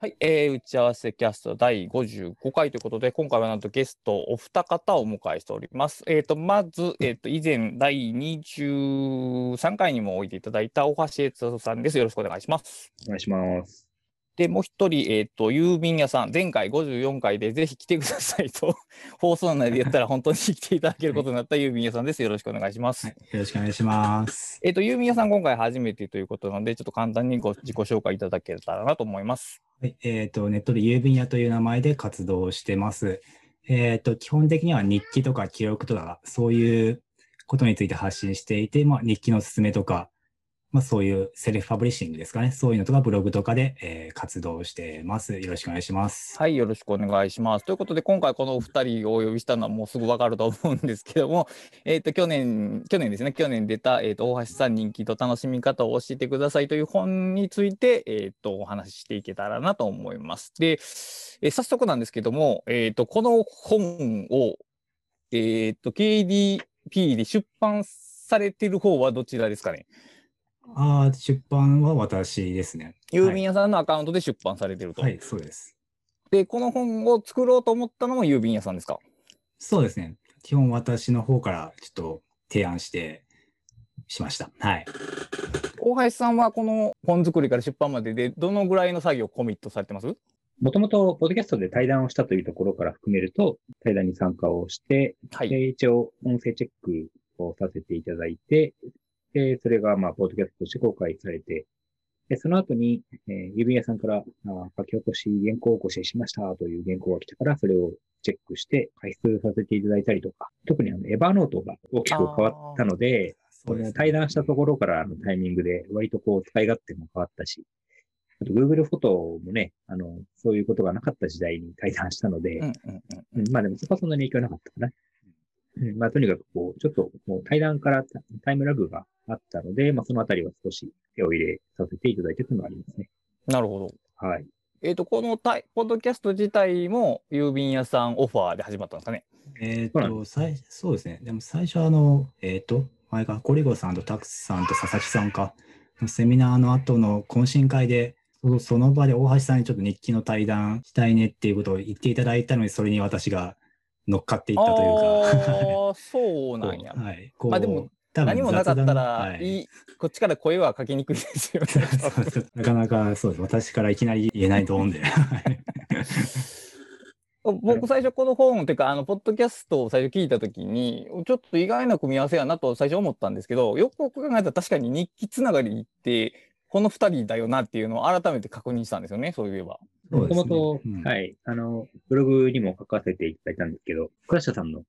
はい、えー、打ち合わせキャスト第55回ということで、今回はなんとゲストお二方をお迎えしております。えっ、と、まず、えっ、と、以前第23回にも置いていただいた大橋悦人さんです。よろしくお願いします。お願いします。で、もう一人、えっ、と、郵便屋さん、前回54回でぜひ来てくださいと、放送内で言ったら本当に来ていただけることになった郵便屋さんです。よろしくお願いします。はい、よろしくお願いします。えっ、と、郵便屋さん今回初めてということなので、ちょっと簡単にご自己紹介いただけたらなと思います。はい、えっ、と、ネットで郵便屋という名前で活動してます。えっ、と、基本的には日記とか記録とか、そういうことについて発信していて、まあ、日記の勧めとか、まあ、そういうセルフパブリッシングですかね。そういうのとかブログとかで、えー活動してます。よろしくお願いします。はい、よろしくお願いします。ということで、今回このお二人をお呼びしたのはもうすぐわかると思うんですけども、えっ、と、去年、去年ですね、去年出た、えっ、と、大橋さん日記の楽しみ方を教えてくださいという本について、えっ、と、お話ししていけたらなと思います。で、えー早速なんですけども、えっ、と、この本を、えっ、と、KDP で出版されてる方はどちらですかね？ああ、出版は私ですね。郵便屋さんのアカウントで出版されてると。はい、そうです。で、この本を作ろうと思ったのも郵便屋さんですか？そうですね。基本私の方からちょっと提案して、しました。はい。大橋さんはこの本作りから出版まででどのぐらいの作業をコミットされてます？もともと、ポッドキャストで対談をしたというところから含めると、対談に参加をして、はい。で一応、音声チェックをさせていただいて、で、それが、まあ、ポッドキャストとして公開されて、で、その後に、えー郵便屋さんから、あー書き起こし、原稿起こししましたという原稿が来たから、それをチェックして、解説させていただいたりとか、特にあの、エヴァーノートが大きく変わったので、この対談したところからのタイミングで、割とこう、使い勝手も変わったし、あと Google フォトもね、あの、そういうことがなかった時代に対談したので、うんうんうんうんまあでもそこはそんなに影響なかったかな。うんまあとにかくこう、ちょっともう対談からタタイムラグがあったので、まあそのあたりは少し手を入れさせていただいてというのがありますね。なるほど。はい。えっ、と、このタイポッドキャスト自体も郵便屋さんオファーで始まったんですかね？えっ、そうなんと、最そうですね。でも最初あの、えっ、と、前がコリゴさんとタクスさんと佐々木さんか、のセミナーの後の懇親会で、そその場で大橋さんにちょっと日記の対談したいねっていうことを言っていただいたのに、それに私が乗っかっていったというか。そうなんや。はい。まあでも、何もなかったら、はいい、こっちから声はかけにくいですよね。なかなかそうです。私からいきなり言えないと思うんで。はい僕最初この本っていうかあのポッドキャストを最初聞いた時にちょっと意外な組み合わせやなと最初思ったんですけどよくよく考えたら確かに日記つながりってこの2人だよなっていうのを改めて確認したんですよねそういえば。もともとうん、はい。あの、ブログにも書かせていただいたんですけど、倉下さんの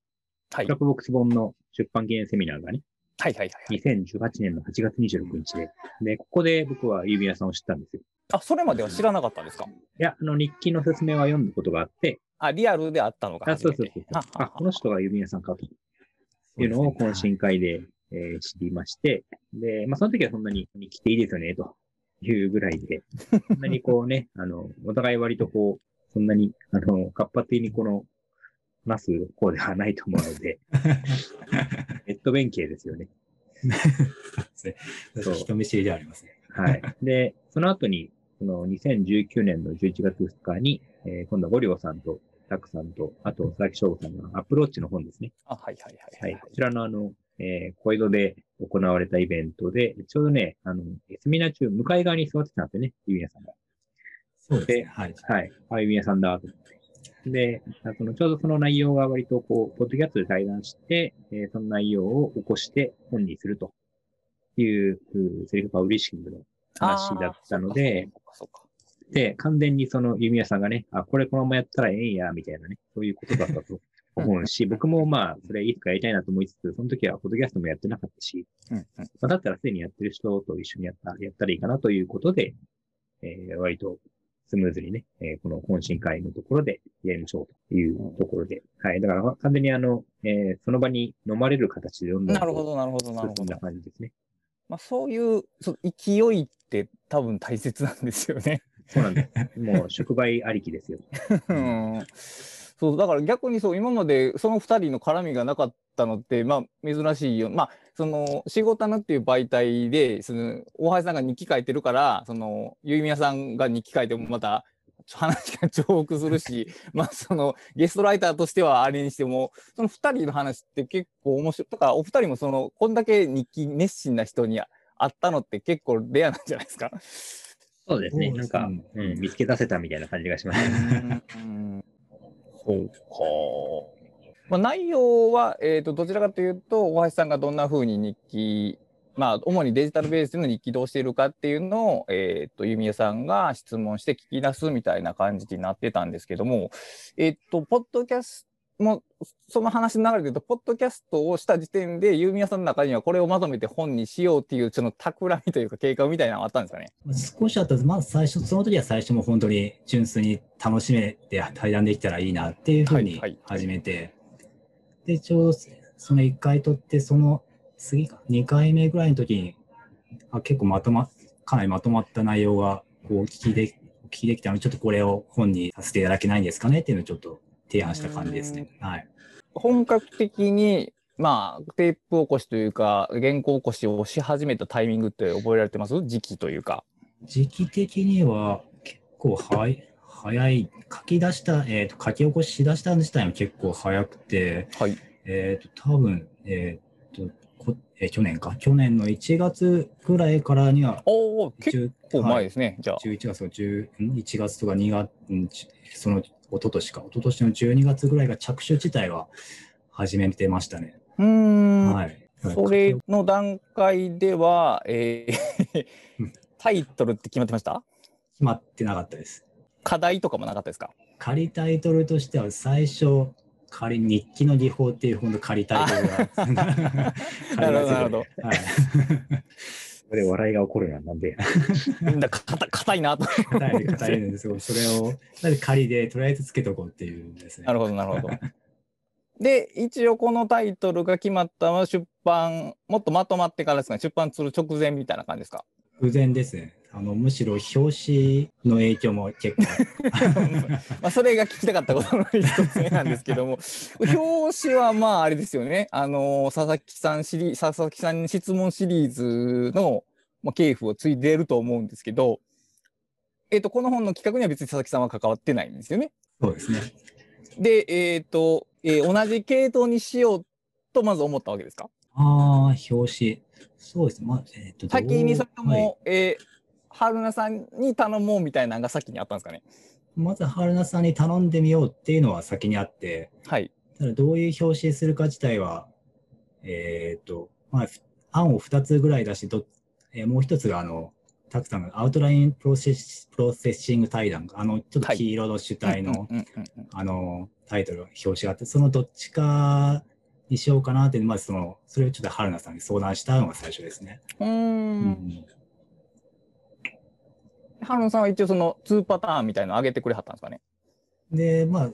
はい。クラップボックス本の出版記念セミナーがね、はいはいはいはい。2018年の8月26日で、で、ここで僕は郵便屋さんを知ったんですよ。あそれまでは知らなかったんですか？いや、あの、日記の説明は読んだことがあって、あリアルであったのがあ、そうそうそう。あ、この人が郵便屋さんかというのを懇親会で、えー知りまして、で、まあ、その時はそんなに日記っていいですよね、というぐらいで、そんなにこうね、あの、お互い割とこう、そんなに、あの、活発的にこの、話す方ではないと思うので、ネット弁慶ですよね。そう人見知りではありますね。はい。で、その後に、その2019年の11月2日に、えー今度はゴリオさんと、タクさんと、あと佐々木翔吾さんのアプローチの本ですね。あはいはいはいは。はいいこちらのあの、えー、小江戸で行われたイベントで、ちょうどね、あの、セミナー中、向かい側に座ってたんですよね、郵便屋さんが。そうですね。はい。はい。あ、郵便屋さんだ、と思って。で、あその、ちょうどその内容が割とこう、ポッドキャストで対談して、えーその内容を起こして本にするという、うセリフパブリッシングの話だったので、で、完全にその弓矢さんがね、あ、これこのままやったらええんや、みたいなね、そういうことだったと思うし、僕もまあ、それいつかやりたいなと思いつつ、その時はポッドキャストもやってなかったし、まあ、だったらすでにやってる人と一緒にやった、やったらいいかなということで、えー割とスムーズにね、えーこの懇親会のところでやりましょうというところで、はい。だから完全にあの、えーその場に飲まれる形で読んだなるほどなるほどなるほど進んだ。感じですね。まあ、そういうそう勢いって多分大切なんですよね。そうなんです。もう、触媒ありきですよ。うんそうだから逆にそう今までその2人の絡みがなかったのってまあ珍しいよまあその仕事なっていう媒体でその大橋さんが日記書いてるからそのゆいみやさんが日記書いてもまた話が重複するし、まあそのゲストライターとしてはあれにしても、その二人の話って結構面白い。だからお二人もその、こんだけ日記熱心な人に会ったのって結構レアなんじゃないですか？そうですね。なんか、うん、見つけ出せたみたいな感じがしましたね。うん。まあ、内容は、えー、とどちらかというと、大橋さんがどんなふうに日記、まあ、主にデジタルベースでの日記どうしているかっていうのを、えー、と弓矢さんが質問して聞き出すみたいな感じになってたんですけども、えっ、と、ポッドキャス、もうその話の流れで言うと、ポッドキャストをした時点で、弓矢さんの中にはこれをまとめて本にしようっていう、その企みというか計画みたいなのがあったんですかね？少しあったまあ最初、その時は最初も本当に純粋に楽しめて対談できたらいいなっていうふうにはいはい。はい始めて、で、ちょうどその1回取って、その次か、2回目ぐらいの時に、あ結構まとま、かなりまとまった内容が、こう、聞きで、お聞きできたので、ちょっとこれを本にさせていただけないんですかね？っていうのをちょっと提案した感じですね。はい。本格的に、まあ、テープ起こしというか、原稿起こしをし始めたタイミングって覚えられてます？時期というか。時期的には結構早い、早い、書き出した、えっ、と、書き起こししだしたの自体も結構早くて、はい。えっ、と、多分、えっ、と、こえー去年か、去年の1月ぐらいからには、おお、結10構前はいですね。じゃあ。11月の10ん？1月とか2月、その、一昨年か、一昨年の12月ぐらいが着手自体は始めてましたね。うーん。はい。それの段階では、えーうん タイトルって決まってました？決まってなかったです。課題とかもなかったですか？仮タイトルとしては最初、仮日記の技法っていう本の仮タイトルが。なるほどなるほどはい。それ笑いが起こるな、なんで。だかた硬いなと。硬い、硬いんですよ。それを、なんで仮でとりあえずつけとこうっていうんですね。なるほど、なるほど。で、一応このタイトルが決まったのは出版、もっとまとまってからですかね、出版する直前みたいな感じですか？偶然ですね。あの、むしろ表紙の影響も結構。まあ、それが聞きたかったことの一つ目なんですけども、表紙はまああれですよね、あの佐々木さんシリ佐々木さんに質問シリーズの、まあ、系譜を継いでいると思うんですけど、えっ、と、この本の企画には別に佐々木さんは関わってないんですよね。そうですね。で、えっ、と、えー同じ系統にしようとまず思ったわけですか？ああ、表紙。そうですね。まあ、えっ、と、どう先にそれとはいも、えー春菜さんに頼もうみたいなのが先にあったんですかね？まず、春菜さんに頼んでみようっていうのは先にあって、はい。ただどういう表紙するか自体は、えっ、と、まあ、ふ案を2つぐらい出してど、えーもう一つが、あの、たくさんのアウトラインプロセスプロセッシング対談、あの、ちょっと黄色の主体の、あの、タイトル、表紙があって、そのどっちかにしようかなって、まずその、それをちょっと春野さんに相談したのが最初ですね。うー。うん春野さんは一応その2パターンみたいのを上げてくれはったんですかね？で、まあ、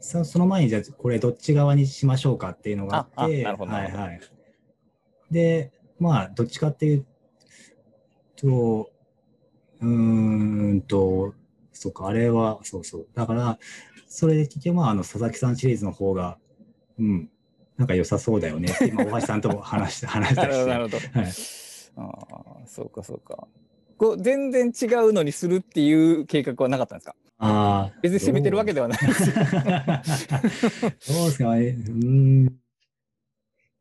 そその前にじゃあこれどっち側にしましょうかっていうのがあって、はなるほどはい。で、まあ、どっちかっていうと、うーんと、そうか、あれは、そうそう。だから、それで結局、まあ、あの、佐々木さんシリーズの方が、うん、なんか良さそうだよねって、今、大橋さんとも話して、話したりして。なるほど。はいああ、そうかそうか。こう全然違うのにするっていう計画はなかったんですか？ああ。別に責めてるわけではないですよ。どうですかね。うーん。い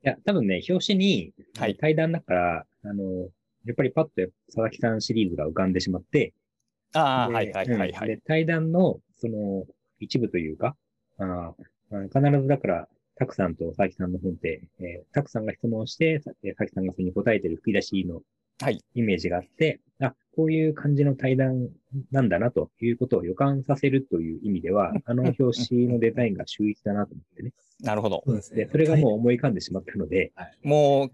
や、多分ね、表紙に、はい対談だから、あの、やっぱりパッと佐々木さんシリーズが浮かんでしまって、ああ、ではいはいはいはい。うんで、対談の、その、一部というか、あー必ずだから、たくさんと佐々木さんの本って、えー、たくさんが質問して、佐々木さんがそれに答えてる吹き出しのはいイメージがあって、あ、こういう感じの対談なんだなということを予感させるという意味では、あの表紙のデザインが秀逸だなと思ってね。なるほど。そうですねで、。それがもう思い浮かんでしまったので、もう、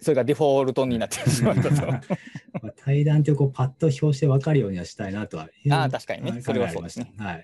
それがデフォルトになってしまったと。まあ、対談ってこうパッと表して分かるようにはしたいなとは。ああ確かにねはいそれはそうですね。はい。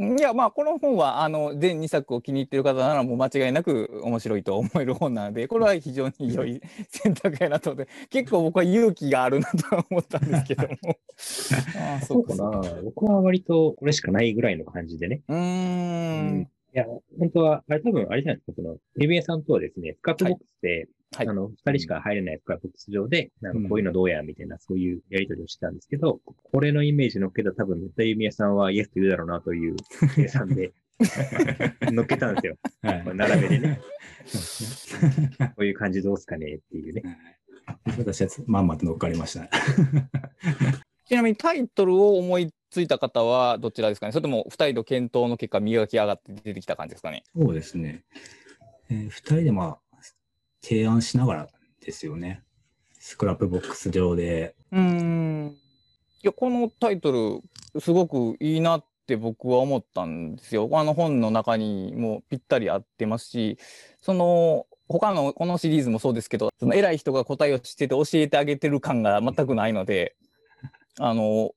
いや、まあ、この本は、あの、全2作を気に入ってる方なら、もう間違いなく面白いと思える本なので、これは非常に良い選択やなと思って、結構僕は勇気があるなとは思ったんですけども。ああ、そうかな。僕は割とこれしかないぐらいの感じでね。うーん。や、本当は、あれ多分、あれじゃないですか、その、エビエさんとはですね、 Scrapbox で、はいあの、二人しか入れない Scrapbox 上で、なんかこういうのどうや、みたいな、そういうやりとりをしてたんですけど、これのイメージ乗っけたら多分、絶対エビエさんはイエスと言うだろうなという計算で、乗っけたんですよ。はい並べでね、こういう感じどうすかねっていうね。はい私はまんまと乗っかりましたね。ちなみにタイトルを思いついた方はどちらですかね？それとも2人と検討の結果磨き上がって出てきた感じですかね？そうですね。えー、二人でまあ、提案しながらですよね。スクラップボックス上で。うんいやこのタイトルすごくいいなって僕は思ったんですよ。あの本の中にもぴったり合ってますしその他のこのシリーズもそうですけどその偉い人が答えを知ってて教えてあげてる感が全くないのであの、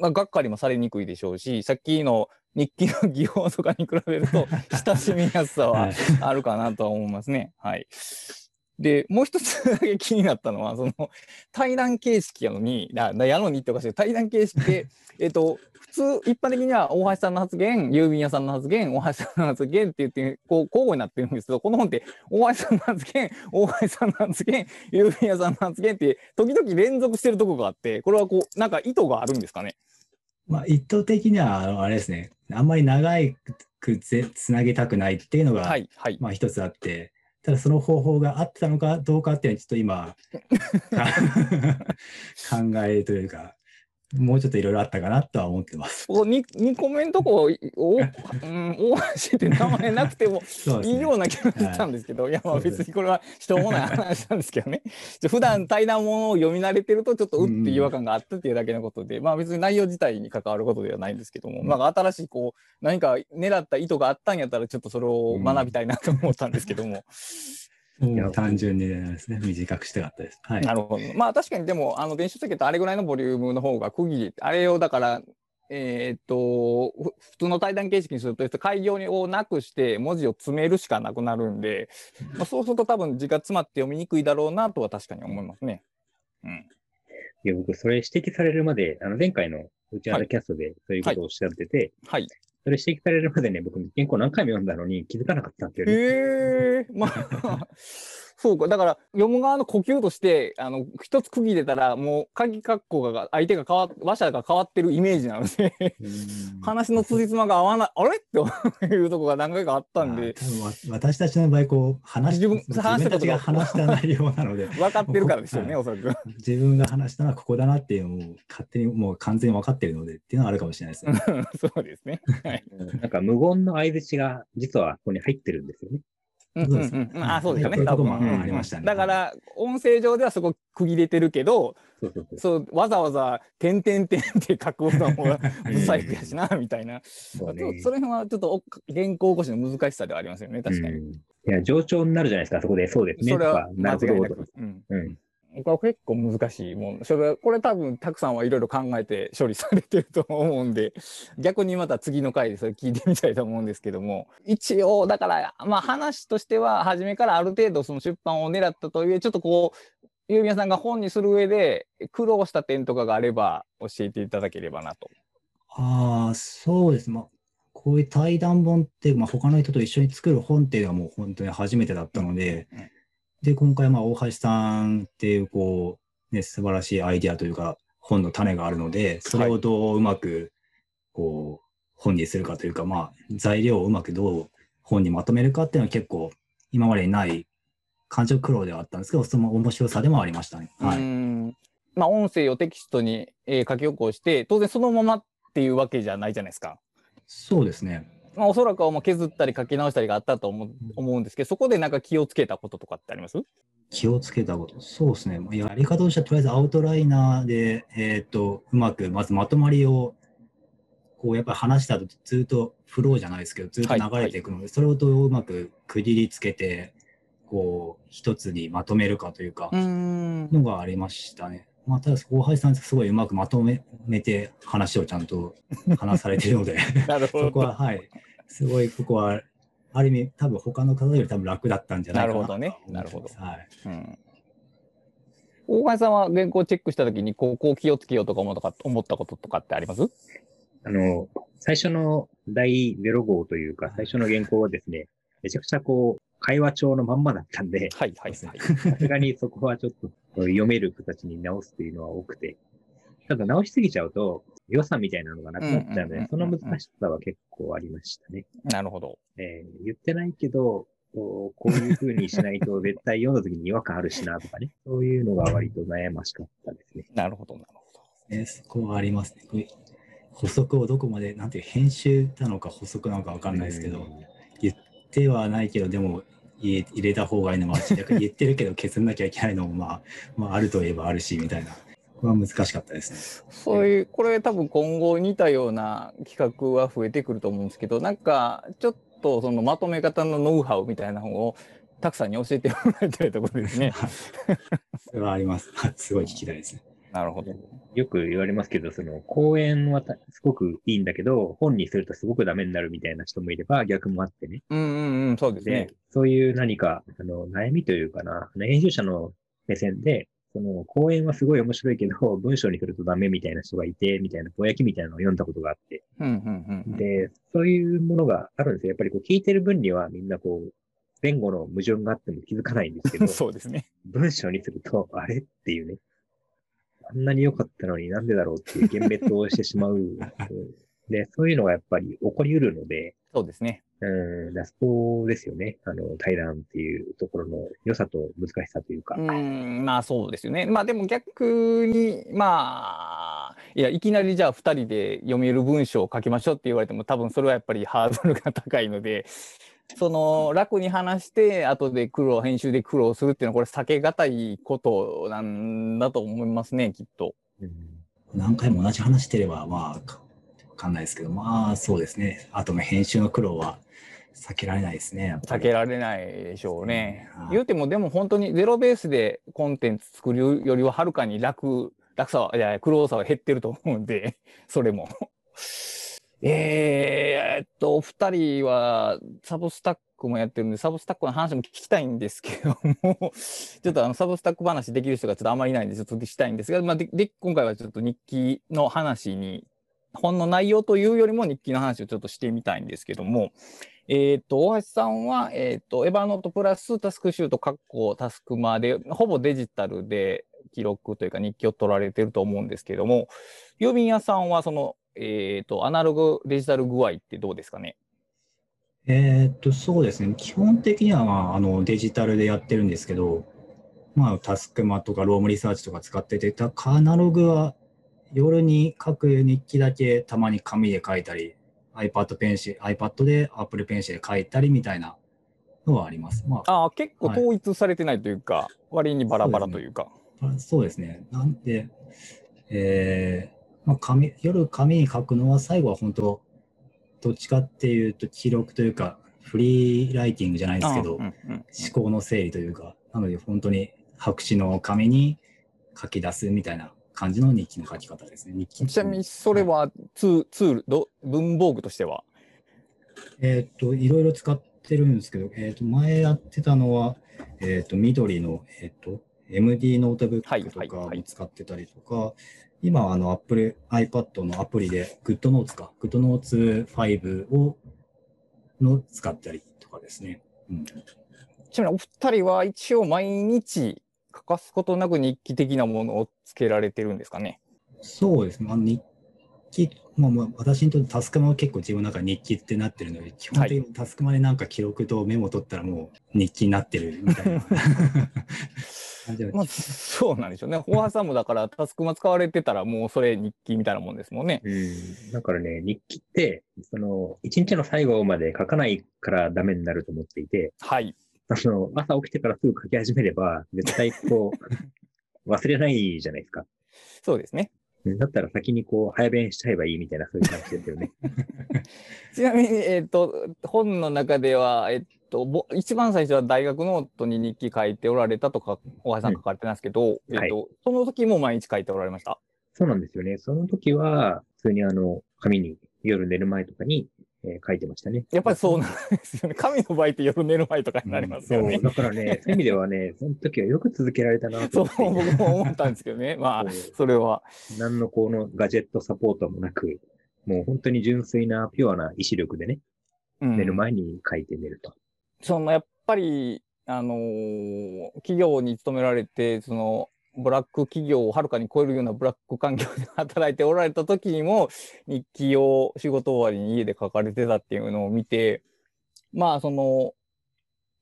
まあ、がっかりもされにくいでしょうしさっきの日記の技法とかに比べると 親しみやすさははいあるかなとは思いますね。はい。で、もう一つだけ気になったのは、その対談形式やのに、やのにっておかしい対談形式で、えっと、普通、一般的には大橋さんの発言、郵便屋さんの発言、大橋さんの発言って言って、こう交互になってるんですけど、この本って、大橋さんの発言、大橋さんの発言、郵便屋さんの発言って、時々連続してるとこがあって、これはこう、なんか意図があるんですかね。まあ、意図的には、あのあれですね。あんまり長くぜつなげたくないっていうのが、はい、はい。まあ一つあって、ただその方法があったのかどうかっていうのはちょっと今、考えというか、もうちょっといろいろあったかなとは思ってます。ここ 2, 2個目のとこ、お、うん、大橋って名前なくても。いいような気がしたんですけど、い、やまあ別にこれはしょうもない話なんですけどね。普段対談ものを読み慣れてるとちょっとうって違和感があったっていうだけのことで、まあ別に内容自体に関わることではないんですけども、うんまあ新しいこう何か狙った意図があったんやったらちょっとそれを学びたいなと思ったんですけども。単純にですね、短くしたかったです。はい。なるほど。まあ確かにでもあの電子書籍ってあれぐらいのボリュームの方が区切り、あれをだからえーっと、ふ普通の対談形式にすると、開業をなくして文字を詰めるしかなくなるんで、まあ、そうすると多分字が詰まって読みにくいだろうなとは確かに思いますね。うん。いや、僕、それ指摘されるまで、あの、前回のうちのキャストでそういうことをおっしゃってて、はい。それ指摘されるまでね、僕、原稿何回も読んだのに気づかなかったっていうね。ええまあ、そうか。だから、読む側の呼吸として、あの、一つ区切れたら、もう、鍵括弧が、相手が変わっ、話者が変わってるイメージなので、うん話の辻褄が合わない、あれ？っていうとこが何回かあったんで、多分わ私たちの場合、こう、話し自分自話したちが話した内容なので、分かってるからですよね、はおそらく。自分が話したのはここだなっていうのを勝手にもう完全に分かってるのでっていうのはあるかもしれないですね。そうですね。はい。なんか無言の相槌が実はここに入ってるんですよね。うんうんうんうん。あ、そうですよね。多分うんありましたねだから、音声上ではそこ区切れてるけど、そうわざわざ、てんてんてんって書くのも、不細工やしな、みたいな。そうねそそれはちょっとお原稿起こしの難しさではありますよね、確かに。うんいや、上調になるじゃないですか、そこで。そうですね。それは間違いなるほど。く。うん。うん。これ結構難しいもん。それこれ多分たくさんはいろいろ考えて処理されてると思うんで、逆にまた次の回でそれ聞いてみたいと思うんですけども、一応だからまあ話としては初めからある程度その出版を狙ったとはいえ、ちょっとこう、ゆうみやさんが本にする上で苦労した点とかがあれば教えていただければなと。ああ、そうです。まあ、こういう対談本って、まあ、他の人と一緒に作る本っていうのはもう本当に初めてだったので、うんうんで、今回、まあ、大橋さんっていう、こう、ね、素晴らしいアイディアというか、本の種があるので、それをどううまく、こう、本にするかというか、まあ、材料をうまくどう本にまとめるかっていうのは結構、今までにない感情苦労ではあったんですけど、その面白さでもありましたね。はい。んまあ音声をテキストに、えー書き起こして、当然そのままっていうわけじゃないじゃないですか。そうですね。まあ、おそらくはもう削ったり書き直したりがあったと思う思うんですけど、そこでなんか気をつけたこととかってあります？気をつけたこと。そうですね。やり方としては、とりあえずアウトライナーで、えっ、と、うまく、まずまとまりを、こう、やっぱり話した後、ずっとフローじゃないですけど、ずっと流れていくので、それをどううまく区切りつけて、こう、一つにまとめるかというか、んのがありましたね。まあ、ただ、大橋さん、すごいうまくまとめて話をちゃんと話されてるので、なるほど。そこは、はい。すごい、ここは、ある意味、多分他の方より多分楽だったんじゃないかななるほどね。と思ってますはい。うん大橋さんは原稿チェックしたときに、こう、こう気をつけようとか思ったか思ったこととかってあります？あの、最初の第0号というか、最初の原稿はですね、めちゃくちゃこう、会話帳のまんまだったんで、はいはいはい。さすがにそこはちょっと読める形に直すというのは多くて、ただ直しすぎちゃうと、良さみたいなのがなくなっちゃうので、その難しさは結構ありましたね。なるほど。えー言ってないけど、こうこういう風にしないと 絶対読んだ時に違和感あるしなとかね。そういうのが割と悩ましかったですね。なるほど、なるほど。ね、そこはありますね。これ補足をどこまで、なんていう、編集なのか補足なのかわかんないですけど、言ってはないけど、でも入れ入れた方がいいのもあるし、逆に言ってるけど削んなきゃいけないのも、まあ、まあ、あるといえばあるし、みたいな。は難しかったですね。そういう、これ多分今後似たような企画は増えてくると思うんですけど、なんかちょっとそのまとめ方のノウハウみたいなのをたくさんに教えてもらいたいところですね。それはあります。すごい聞きたいですね。なるほど。よく言われますけど、その、講演はたすごくいいんだけど、本にするとすごくダメになるみたいな人もいれば、逆もあってね。うんうんうん、そうですで、ね。そういう何か、あの、悩みというかな、編集者の目線で、その、講演はすごい面白いけど、文章にするとダメみたいな人がいて、みたいなぼやきみたいなのを読んだことがあって。で、そういうものがあるんですよ。やっぱりこう聞いてる分にはみんなこう、前後の矛盾があっても気づかないんですけど、そうですね。文章にすると、あれっていうね。あんなに良かったのになんでだろうっていう幻滅をしてしまう。う んで、そういうのがやっぱり起こり得るので、そうですね。うん、だそこですよね。あの、対談っていうところの良さと難しさというか。うん、まあそうですよね。まあでも逆に、まあ、いや、いきなりじゃあ2人で読める文章を書きましょうって言われても、多分それはやっぱりハードルが高いので、その楽に話して、後で苦労、編集で苦労するっていうのは、これ避けがたいことなんだと思いますね、きっと。うん何回も同じ話してれば、まあ、かわかんないですけど、まあ、そうですね。あとの編集の苦労は避けられないですね。避けられないでしょうねはい。言うても、でも本当にゼロベースでコンテンツ作るよりははるかに楽、楽さは、いや、苦労さは減ってると思うんで、それも。えー、っと、お二人はサブスタックもやってるんで、サブスタックの話も聞きたいんですけども、ちょっとあの、サブスタック話できる人がちょっとあんまりいないんで、ちょっとしたいんですが、まあ、で、で今回はちょっと日記の話に、本の内容というよりも日記の話をちょっとしてみたいんですけども、えっ、と、大橋さんは、えっ、と、エヴァノートプラスタスクシュート、カッコタスクマで、ほぼデジタルで記録というか日記を取られてると思うんですけども、郵便屋さんはその、えっ、と、アナログ、デジタル具合ってどうですかね？えっと、そうですね。基本的には、まあ、あのデジタルでやってるんですけど、まあ、タスクマとかロームリサーチとか使ってて、アナログは夜に書く日記だけたまに紙で書いたり、iPad ペンシル、iPad で Apple ペンシルで書いたりみたいなのはあります。まあ、ああ、結構はい統一されてないというか、割にバラバラというか。あそうですね。なんで、えーまあ、紙夜紙に書くのは最後は本当、どっちかっていうと記録というか、フリーライティングじゃないですけど、うんうんうん思考の整理というか、なので本当に白紙の紙に書き出すみたいな感じの日記の書き方ですね。日記ちなみにそれはツーツールど、文房具としては？えーっと、いろいろ使ってるんですけど、えーっと、前やってたのは、えーっと、緑の、えーっと、MD ノートブッはいクとか使ってたりとか、今はあの、Apple、iPad のアプリで GoodNotes か、GoodNotes 5を、の使ったりとかですね。うん、ちなみにお二人は一応毎日欠かすことなく日記的なものをつけられてるんですかね？そうですね。まあ、日記、まあ、まあ私にとってタスクマは結構自分の中で日記ってなってるので、基本的にタスクマでなんか記録とメモ取ったらもう日記になってるみたいな まあ、そうなんでしょうね。大橋さんもだから、タスクマ使われてたら、もうそれ日記みたいなもんですもんね。うん。だからね、日記って、その、一日の最後まで書かないからダメになると思っていて、はい。あの、朝起きてからすぐ書き始めれば、絶対こう、忘れないじゃないですか。そうですね。うんだったら先にこう、早弁しちゃえばいいみたいな、そういう感じですよね。ちなみに、えっ、と、本の中では、えっ、と、ぼ一番最初は大学ノートに日記書いておられたとか、大橋さん書かれてますけど、んえっ、と、その時も毎日書いておられました？そうなんですよね。その時は、普通にあの、紙に、夜寝る前とかに、えー書いてましたね。やっぱりそうなんですよね。紙の場合って夜寝る前とかになりますよね。そう、だからね、そういう意味ではね、その時はよく続けられたなとそう。僕も思ったんですけどね。まあ、それは。何のこのガジェットサポートもなく、もう本当に純粋なピュアな意志力でね、うん寝る前に書いて寝ると。そのやっぱり、あのー企業に勤められてそのブラック企業をはるかに超えるようなブラック環境で働いておられた時にも日記を仕事終わりに家で書かれてたっていうのを見てまあその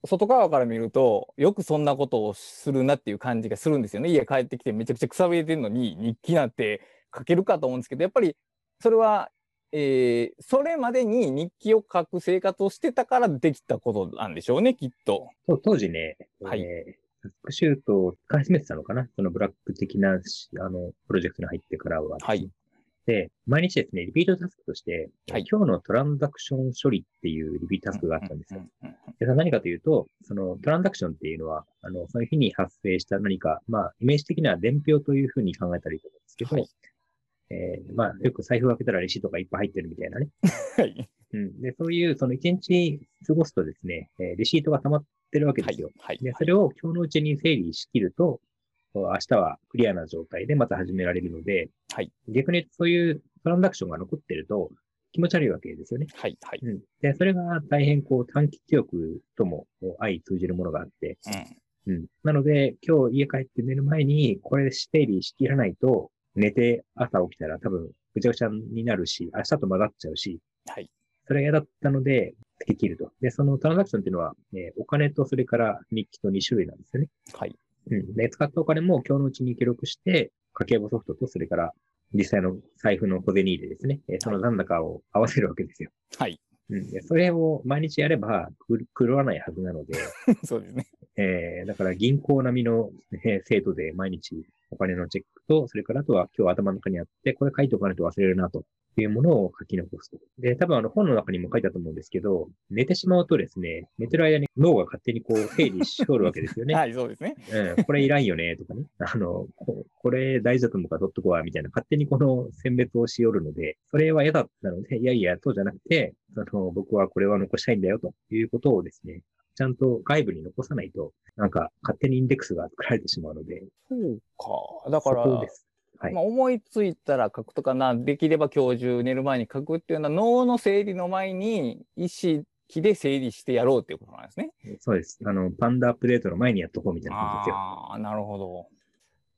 外側から見るとよくそんなことをするなっていう感じがするんですよね家帰ってきてめちゃくちゃくさびれてるのに日記なんて書けるかと思うんですけどやっぱりそれはえーそれまでに日記を書く生活をしてたからできたことなんでしょうね、きっと。当時ね、はいえー、タスクシュートを使い始めてたのかな？そのブラック的なし、あの、プロジェクトに入ってからは。はい。で、毎日ですね、リピートタスクとして、はい今日のトランザクション処理っていうリピートタスクがあったんですよ。で何かというと、そのトランザクションっていうのは、あの、その日に発生した何か、まあ、イメージ的には伝票というふうに考えたらいいと思うんですけど、はいえーまあ、よく財布を開けたらレシートがいっぱい入ってるみたいなね。はい。うん。で、そういう、その一日過ごすとですね、えーレシートが溜まってるわけですよ。はい。で、それを今日のうちに整理しきると、明日はクリアな状態でまた始められるので、はい逆にそういうトランザクションが残ってると気持ち悪いわけですよね。はい。はい。うん。で、それが大変こう短期記憶とも相通じるものがあって、うん。うん。なので、今日家帰って寝る前にこれ整理しきらないと、寝て朝起きたら多分ぐちゃぐちゃになるし、明日と混ざっちゃうし、はい。それが嫌だったので、できると。で、そのトランザクションっていうのは、えーお金とそれから日記と2種類なんですよね。はい。うん。で、使ったお金も今日のうちに記録して、家計簿ソフトとそれから実際の財布の小銭入れですね。えーその残高を合わせるわけですよ。はい。うん。で、それを毎日やればく狂わないはずなので、そうですね。えー、だから銀行並みの、えー精度で毎日お金のチェックと、それからあとは今日頭の中にあって、これ書いておかないと忘れるなというものを書き残すと。で、多分あの本の中にも書いたと思うんですけど、寝てしまうとですね、寝てる間に脳が勝手にこう整理しとるわけですよね。はい、そうですね。うん、これいらんよね、とかね。あの、ここれ大事だと思うから取っとこうわ、みたいな、勝手にこの選別をしよるので、それは嫌だったので、いやいや、そうじゃなくて、その、僕はこれは残したいんだよ、ということをですね、ちゃんと外部に残さないと、なんか勝手にインデックスが作られてしまうので、そうか。だから、そこです。はいまあ、思いついたら書くとかな、できれば今日中寝る前に書くっていうのは脳の整理の前に意識で整理してやろうっていうことなんですね。そうです。あの、パンダアップデートの前にやっとこうみたいな感じですよ。ああ、なるほど。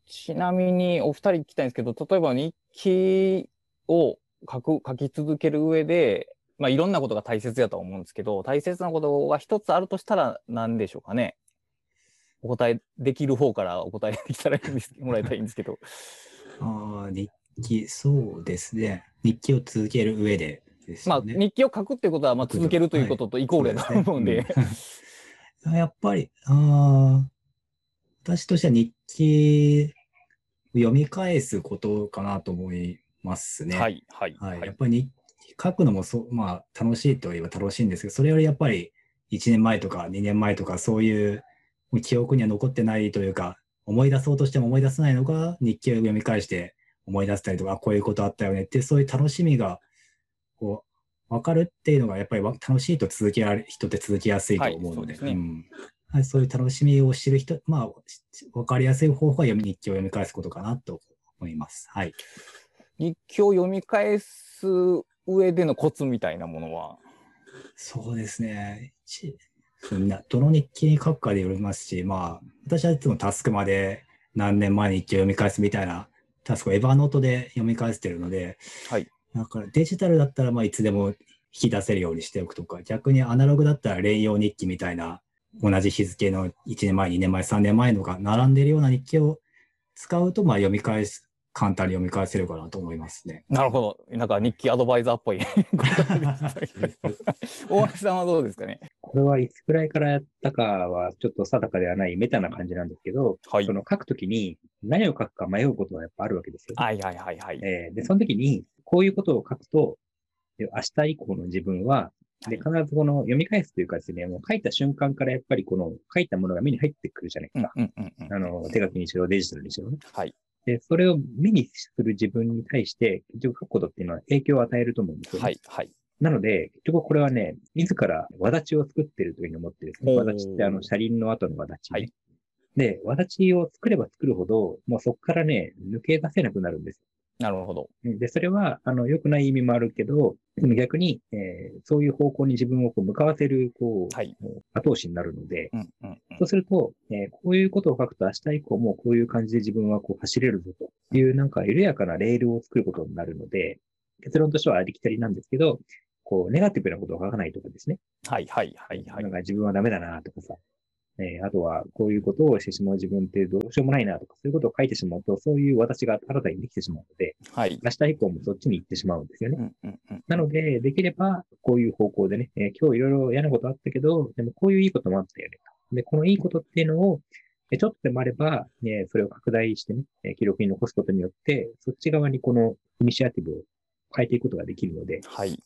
ちなみにお二人聞きたいんですけど、例えば日記を書く、書き続ける上で、まあいろんなことが大切やとは思うんですけど、大切なことが一つあるとしたら何でしょうかね。お答えできる方からお答えできたらいいんですもらいたいんですけど。ああ、日記、そうですね。日記を続ける上でですまあ。日記を書くってことは、まあ続けるということとイコールやと思うんで。やっぱり、ああ、私としては日記を読み返すことかなと思いますね。はい、はい、はい。はいやっ。ぱり日記書くのもそう、まあ楽しいといえば楽しいんですけど、それよりやっぱり1年前とか2年前とかそういう記憶には残ってないというか、思い出そうとしても思い出せないのが日記を読み返して思い出したりとか、あこういうことあったよねって、そういう楽しみが、こう、わかるっていうのがやっぱりわ楽しいと続けられ、人って続きやすいと思うので、はいそうんはい、そういう楽しみを知る人、まあ、しわかりやすい方法は読み日記を読み返すことかなと思います。はい。日記を読み返す上でのコツみたいなものは？そうですね。ちみんな、どの日記に書くかでよりますし、まあ、私はいつもタスクまで何年前に日記を読み返すみたいなタスクをエヴァノートで読み返してるので、はい。だからデジタルだったらまあいつでも引き出せるようにしておくとか、逆にアナログだったら連用日記みたいな同じ日付の1年前、2年前、3年前のが並んでるような日記を使うと、まあ読み返す、簡単に読み返せるかなと思いますね。なるほど。なんか日記アドバイザーっぽい。大橋さんはどうですかね？これはいつくらいからやったかはちょっと定かではないメタな感じなんですけど、はいそ。の書くときに何を書くか迷うことはやっぱあるわけですよ。はいはいはいはい。えーで、その時に、こういうことを書くと、で明日以降の自分は、で、必ずこの読み返すというかですね、もう書いた瞬間からやっぱりこの書いたものが目に入ってくるじゃないですか。うんうんうんうん。あの、手書きにしろ、デジタルにしろね。はい。で、それを目にする自分に対して、結局書くことっていうのは影響を与えると思うんですよ、ね。はいはい。なので、結局これはね、自らわだちを作ってるというふうに思ってるんですね。わだちってあの、車輪の後のわだち、ね。はいで、わだちを作れば作るほど、もうそこからね、抜け出せなくなるんです。なるほど。で、それは、あの、良くない意味もあるけど、でも逆に、えーそういう方向に自分をこう向かわせる、こう、はい。後押しになるので、うんうんうんそうすると、えーこういうことを書くと明日以降もこういう感じで自分はこう走れるぞというなんか緩やかなレールを作ることになるので、結論としてはありきたりなんですけど、こう、ネガティブなことを書かないとかですね。はいはいはいはいなん。か自分はダメだなとかさ、えーあとはこういうことをしてしまう自分ってどうしようもないなとか、そういうことを書いてしまうと、そういう私が新たにできてしまうので、はい。明日以降もそっちに行ってしまうんですよね。うんうんうんなので、できれば、こういう方向でね、えー今日いろいろ嫌なことあったけど、でもこういういいこともあったよねと。で、このいいことっていうのを、えーちょっとでもあれば、ね、それを拡大してね、えー記録に残すことによって、そっち側にこのイニシアティブを変えていくことができるので、はい。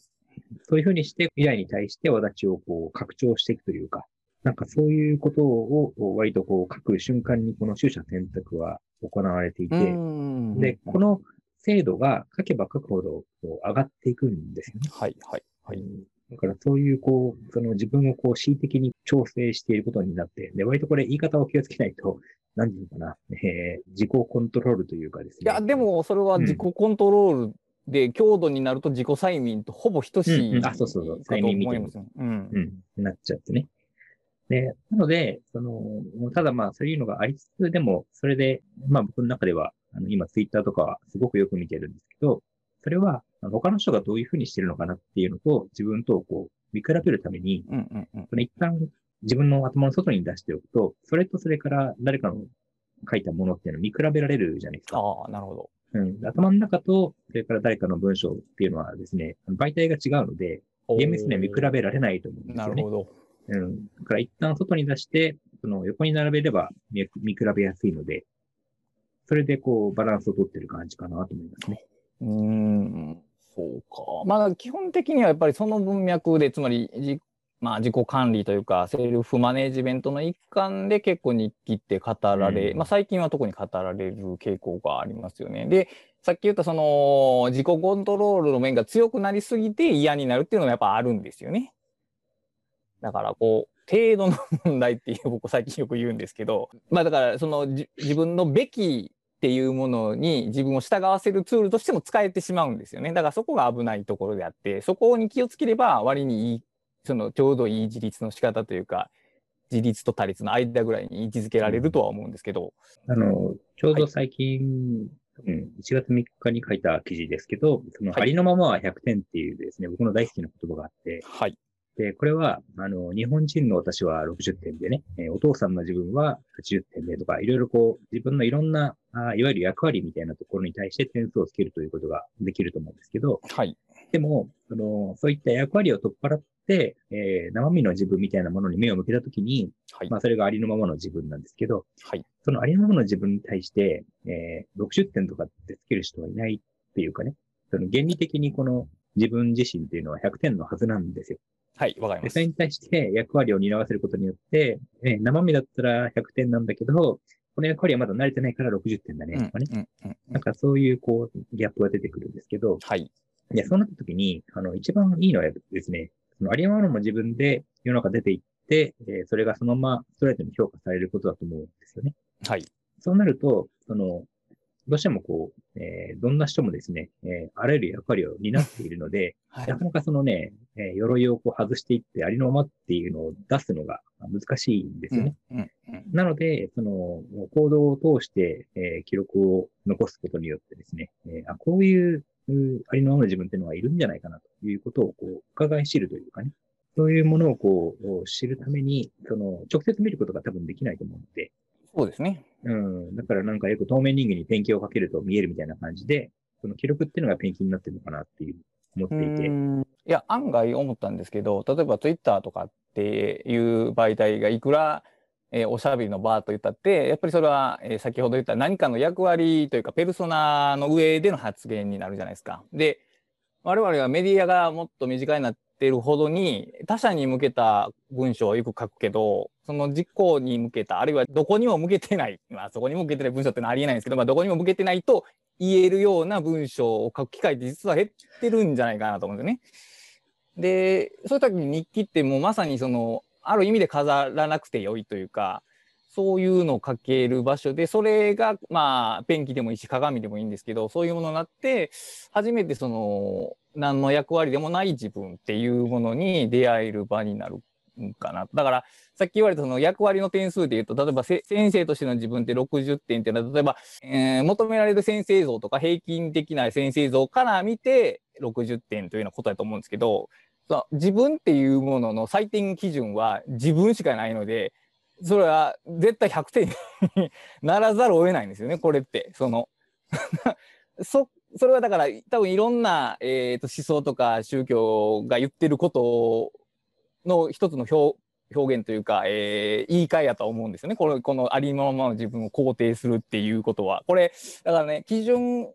そういうふうにして未来に対して私をこう拡張していくというか、なんかそういうことを割とこう書く瞬間にこの取捨選択は行われていて、うんで、この精度が書けば書くほどこう上がっていくんですよね。はいはいはい。うんだからそういう、こう、その自分をこう、恣意的に調整していることになって、で、割とこれ言い方を気をつけないと、何て言うのかな、えー自己コントロールというかですね。いや、でもそれは自己コントロールで、強度になると自己催眠とほぼ等しいうんうんあそうそうそう催眠みたいなますね。うん。うん、なっちゃってね。で、なので、その、ただまあ、そういうのがありつつ、でも、それで、まあ僕の中では、あの、今ツイッターとかはすごくよく見てるんですけど、それは、他の人がどういうふうにしてるのかなっていうのと、自分とこう、見比べるために、うんうんうん。その一旦自分の頭の外に出しておくと、それとそれから誰かの書いたものっていうのを見比べられるじゃないですか。ああ、なるほど。うん、頭の中と、それから誰かの文章っていうのはですね、媒体が違うので、厳密には見比べられないと思うんですよね。なるほど。うん。だから一旦外に出して、その横に並べれば見見比べやすいので、それでこうバランスを取ってる感じかなと思いますね。うーん、そうか。まあ、基本的にはやっぱりその文脈で、つまり、じまあ、自己管理というか、セルフマネジメントの一環で結構日記って語られ、うんまあ、最近は特に語られる傾向がありますよね。で、さっき言ったその、自己コントロールの面が強くなりすぎて嫌になるっていうのもやっぱあるんですよね。だから、こう、程度の問題っていう僕最近よく言うんですけど、まあだから、そのじ自分のべきっていうものに自分を従わせるツールとしても使えてしまうんですよね。だからそこが危ないところであって、そこに気をつければ割にいい、そのちょうどいい自立の仕方というか、自立と他立の間ぐらいに位置づけられるとは思うんですけど、あの、ちょうど最近、うん、1月3日に書いた記事ですけど、そのはいありのままは100点っていうですね、僕の大好きな言葉があって、はい。で、これは、あの、日本人の私は60点でね、えーお父さんの自分は80点でとか、いろいろこう、自分のいろんな、あいわゆる役割みたいなところに対して点数をつけるということができると思うんですけど、はい。でも、その、そういった役割を取っ払って、えー生身の自分みたいなものに目を向けたときに、はいま。あ、それがありのままの自分なんですけど、はい。そのありのままの自分に対して、えー60点とかってつける人はいないっていうかね、その原理的にこの自分自身っていうのは100点のはずなんですよ。はい。わかりで、ますそれ。に対して役割を担わせることによって、えー生身だったら100点なんだけど、この役割はまだ慣れてないから60点だね、とかね。なんかそういうこう、ギャップが出てくるんですけど、はい。いや、そうなった時に、あの、一番いいのはですね、そのありのままの自分で世の中出ていって、えーそれがそのままストレートに評価されることだと思うんですよね。はい。そうなると、その、どうしてもこう、えーどんな人もですね、えーあらゆる役割を担っているので、はい。なかなかそのね、えー鎧をこう外していってありのままっていうのを出すのが難しいんですよね。うんうんうん。なので、その、行動を通して、えー記録を残すことによってですね、えーあ、こういう、ありのままの自分っていうのがいるんじゃないかなということを、こう、伺い知るというかね、そういうものをこう、知るために、その、直接見ることが多分できないと思うので、そうですね。うん。だからなんかよく透明人間にペンキをかけると見えるみたいな感じで、その記録っていうのがペンキになってるのかなっていう、思っていて。いや、案外思ったんですけど、例えばツイッターとかっていう媒体がいくら、えーおしゃべりの場と言ったって、やっぱりそれは、えー先ほど言った何かの役割というか、ペルソナの上での発言になるじゃないですか。で、我々はメディアがもっと身近になってるほどに、他者に向けた文章をよく書くけど、その実行に向けた、あるいはどこにも向けてない、まあそこにも向けてない文章ってのはありえないんですけど、まあどこにも向けてないと言えるような文章を書く機会って実は減ってるんじゃないかなと思うんですよね。で、そういう時に日記ってもうまさにその、ある意味で飾らなくてよいというか、そういうのを書ける場所で、それが、まあ、ペンキでもいいし、鏡でもいいんですけど、そういうものになって、初めてその、何の役割でもない自分っていうものに出会える場になるかな。だから、さっき言われたその役割の点数で言うと、例えば先生としての自分って60点っていうのは、例えば、えー求められる先生像とか平均的な先生像から見て60点というようなことだと思うんですけど、そう自分っていうものの採点基準は自分しかないので、それは絶対100点にならざるを得ないんですよね、これって。そのそ それはだから多分いろんな、えー、と思想とか宗教が言ってることの一つの表表現というか、えー言い換えやと思うんですよね。これこのありのままの自分を肯定するっていうことは。これだからね基準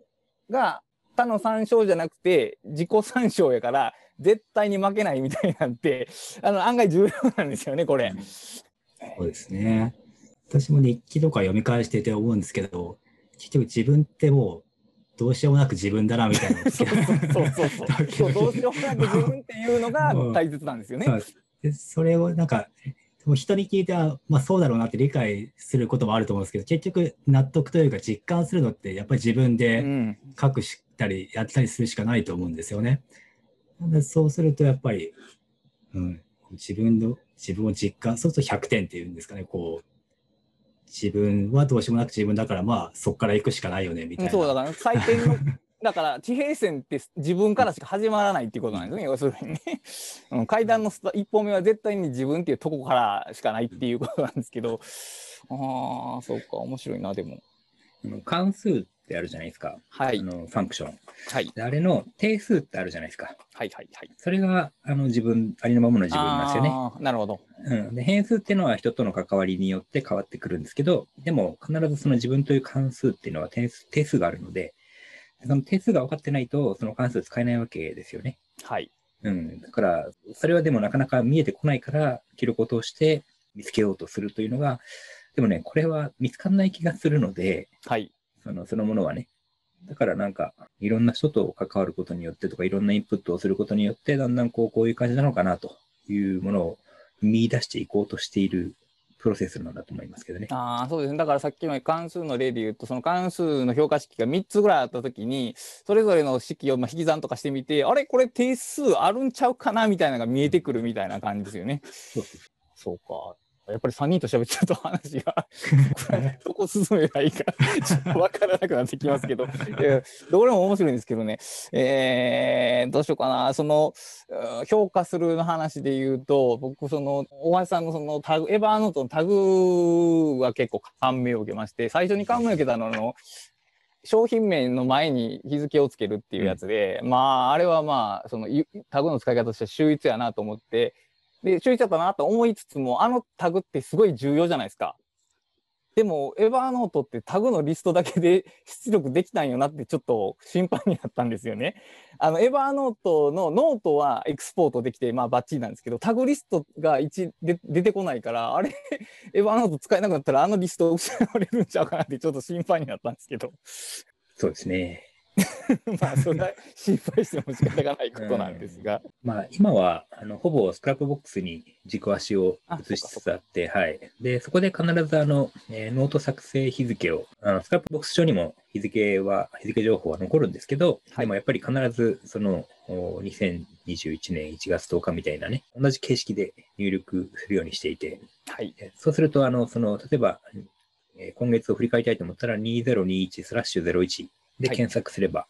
が他の参照じゃなくて自己参照やから絶対に負けないみたいなんて あの案外重要なんですよねこれ。そうですね。私も日記とか読み返してて思うんですけど、結局自分ってもうどうしようもなく自分だなみたいなそうそうそうそう どうしようもなく自分っていうのが大切なんですよね。でそれをなんか、人に聞いては、まあそうだろうなって理解することもあると思うんですけど、結局納得というか実感するのってやっぱり自分うでん、書くしたりやったりするしかないと思うんですよね。なのでそうするとやっぱり、うん、自分の、自分を実感、そうすると100点っていうんですかね、こう、自分はどうしようもなく自分だから、まあそこから行くしかないよね、みたいな。そうだから採点のだから地平線って自分からしか始まらないっていうことなんですね要するに。ね、うん、階段の一歩目は絶対に自分っていうとこからしかないっていうことなんですけど。ああそうか面白いなでも。関数ってあるじゃないですか。はいあの、ファンクション。はいであれの定数ってあるじゃないですか。はいはいはいそれが、あの、自分、ありのままの自分なんですよね。あーなるほどうん、で変数っていうのは人との関わりによって変わってくるんですけど、でも必ずその自分という関数っていうのは定数定数があるので、その定数が分かってないと、その関数使えないわけですよね。はいうん。だから、それはでもなかなか見えてこないから、記録を通して見つけようとするというのが、でもね、これは見つかんない気がするので、はいその、そのものはね。だからなんか、いろんな人と関わることによってとか、いろんなインプットをすることによって、だんだんこう、こういう感じなのかなというものを見出していこうとしているプロセスなんだと思いますけどね。ああそうですねだからさっきの関数の例で言うとその関数の評価式が3つぐらいあった時にそれぞれの式をまあ引き算とかしてみてあれこれ定数あるんちゃうかなみたいなのが見えてくるみたいな感じですよね。そうか。やっぱり3人と喋ってると話が どこ進めばいいかちょっと分からなくなってきますけど、どれも面白いんですけどね、えーどうしようかな、そのうん評価するの話で言うと、僕、その大橋さんのそのタグ、エヴァーノートのタグは結構感銘を受けまして、最初に感銘を受けたのはあの、商品名の前に日付をつけるっていうやつで、まあ、あれはまあ、そのゆタグの使い方としては秀逸やなと思って、で、秀逸だったなと思いつつも、あのタグってすごい重要じゃないですか。でも、 Evernote ってタグのリストだけで 出力できたんよなってちょっと心配になったんですよね。あの、 Evernote のノートはエクスポートできて、まあバッチリなんですけど、タグリストが1で出てこないから、あれ、Evernote 使えなくなったらあのリスト失われるんちゃうかなってちょっと心配になったんですけど。そうですね。まあ、それは心配しても仕方がないことなんですが。まあ、今は、あの、ほぼ Scrapbox に軸足を移しつつあって、はい。で、そこで必ず、あの、えーノート作成日付を、あの、 Scrapbox 上にも日付は、日付情報は残るんですけど、はいでもやっぱり必ず、その、お2021年1月10日みたいなね、同じ形式で入力するようにしていて、はい。えそうすると、あの、その、例えば、えー今月を振り返りたいと思ったら、2021スラッシュ01ではい検索すれば、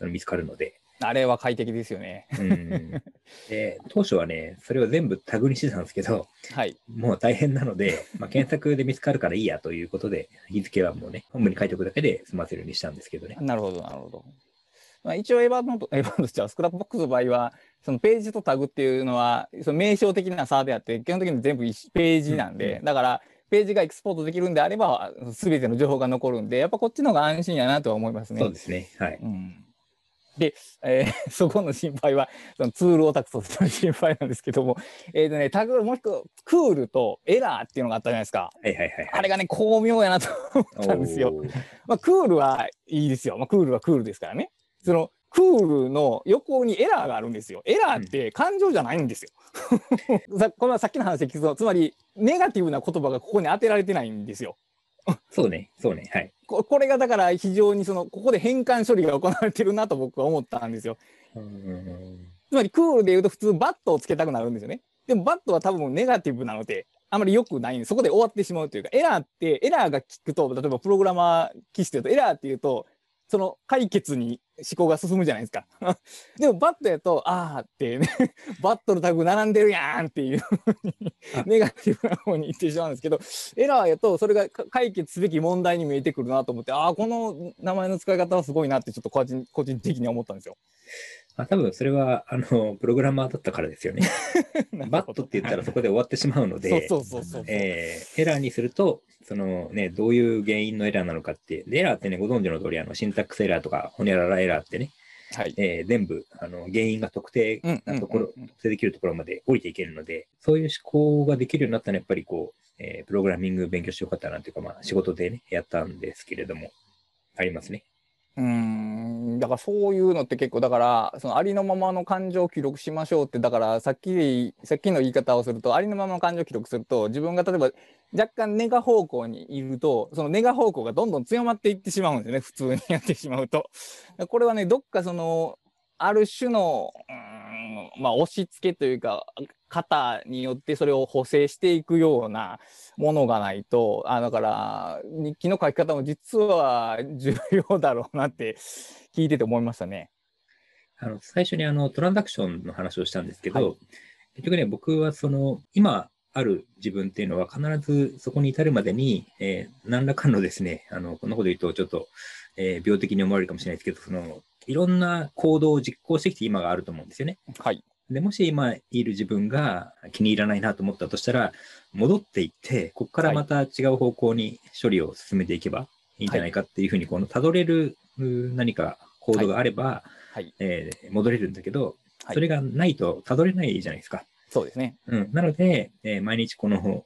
見つかるので、あれは快適ですよね。うん で当初はね、それを全部タグにしてたんですけど、はい。もう大変なので、まあ、検索で見つかるからいいやということで、日付はもうね、本文に書いておくだけで済ませるようにしたんですけどね。なるほど、なるほど。まあ、一応 Evernote、Evernote じゃ Scrapbox の場合は、そのページとタグっていうのは、その名称的な差であって、基本的に全部一ページなんで、うんうだから、ページがエクスポートできるんであれば、すべての情報が残るんで、やっぱこっちの方が安心やなとは思いますね。そうですね。はい。うんで、えー そこの心配は、そのツールオタクとしての心配なんですけども、えっ、とね、タグ、もう一個、クールとエラーっていうのがあったじゃないですか。はいはいはい、はい。あれがね、巧妙やなと思ったんですよ。まあ、クールはいいですよ。まあ、クールはクールですからね。その、クールの横にエラーがあるんですよ。エラーって感情じゃないんですよ。さこれはさっきの話で聞くと、つまりネガティブな言葉がここに当てられてないんですよ。そうね、そうね、はい。ここれがだから非常にそのここで変換処理が行われてるなと僕は思ったんですよ。うんつまりクールで言うと普通バッドをつけたくなるんですよね。でもバッドは多分ネガティブなので、あまり良くないんで、そこで終わってしまうというか、エラーって、エラーが聞くと、例えばプログラマー気質で言うと、エラーっていうと、その解決に思考が進むじゃないですか。でもバッドやと、あーってね、バッドのタグ並んでるやんっていうネガティブな方に行ってしまうんですけど、エラーやとそれがか解決すべき問題に見えてくるなと思って、ああ、この名前の使い方はすごいなってちょっと個人個人的に思ったんですよ。あ多分それは、あの、プログラマーだったからですよね。バットって言ったらそこで終わってしまうので、エラーにすると、そのね、どういう原因のエラーなのかって、でエラーってね、ご存知の通り、あの、シンタックスエラーとか、ホニャララエラーってね、はい。えー全部、あの、原因が特定うんなところ、特定できるところまで降りていけるので、そういう思考ができるようになったのは、やっぱりこう、えープログラミング勉強してよかったなっていうか、まあ、仕事でね、やったんですけれども、ありますね。うんだからそういうのって結構だからそのありのままの感情を記録しましょうってだからさっきさっきの言い方をするとありのままの感情を記録すると自分が例えば若干ネガ方向にいるとそのネガ方向がどんどん強まっていってしまうんですよね普通にやってしまうと。これはねどっかそのある種のまあ押し付けというか型によってそれを補正していくようなものがないとあだから日記の書き方も実は重要だろうなって聞いてて思いましたね。あの、最初にあの、トランザクションの話をしたんですけど、はい結局ね、僕はその、今ある自分っていうのは必ずそこに至るまでに、えー何らかのですね、あの、こんなこと言うとちょっと、えー病的に思われるかもしれないですけど、その、いろんな行動を実行してきて今があると思うんですよね。はい。で、もし今いる自分が気に入らないなと思ったとしたら、戻っていって、ここからまた違う方向に処理を進めていけばいいんじゃないかっていうふうに、この辿れる何か行動があれば、はい。えー戻れるんだけど、はいそれがないと辿れないじゃないですか。そうですね。うん。なので、えー毎日この、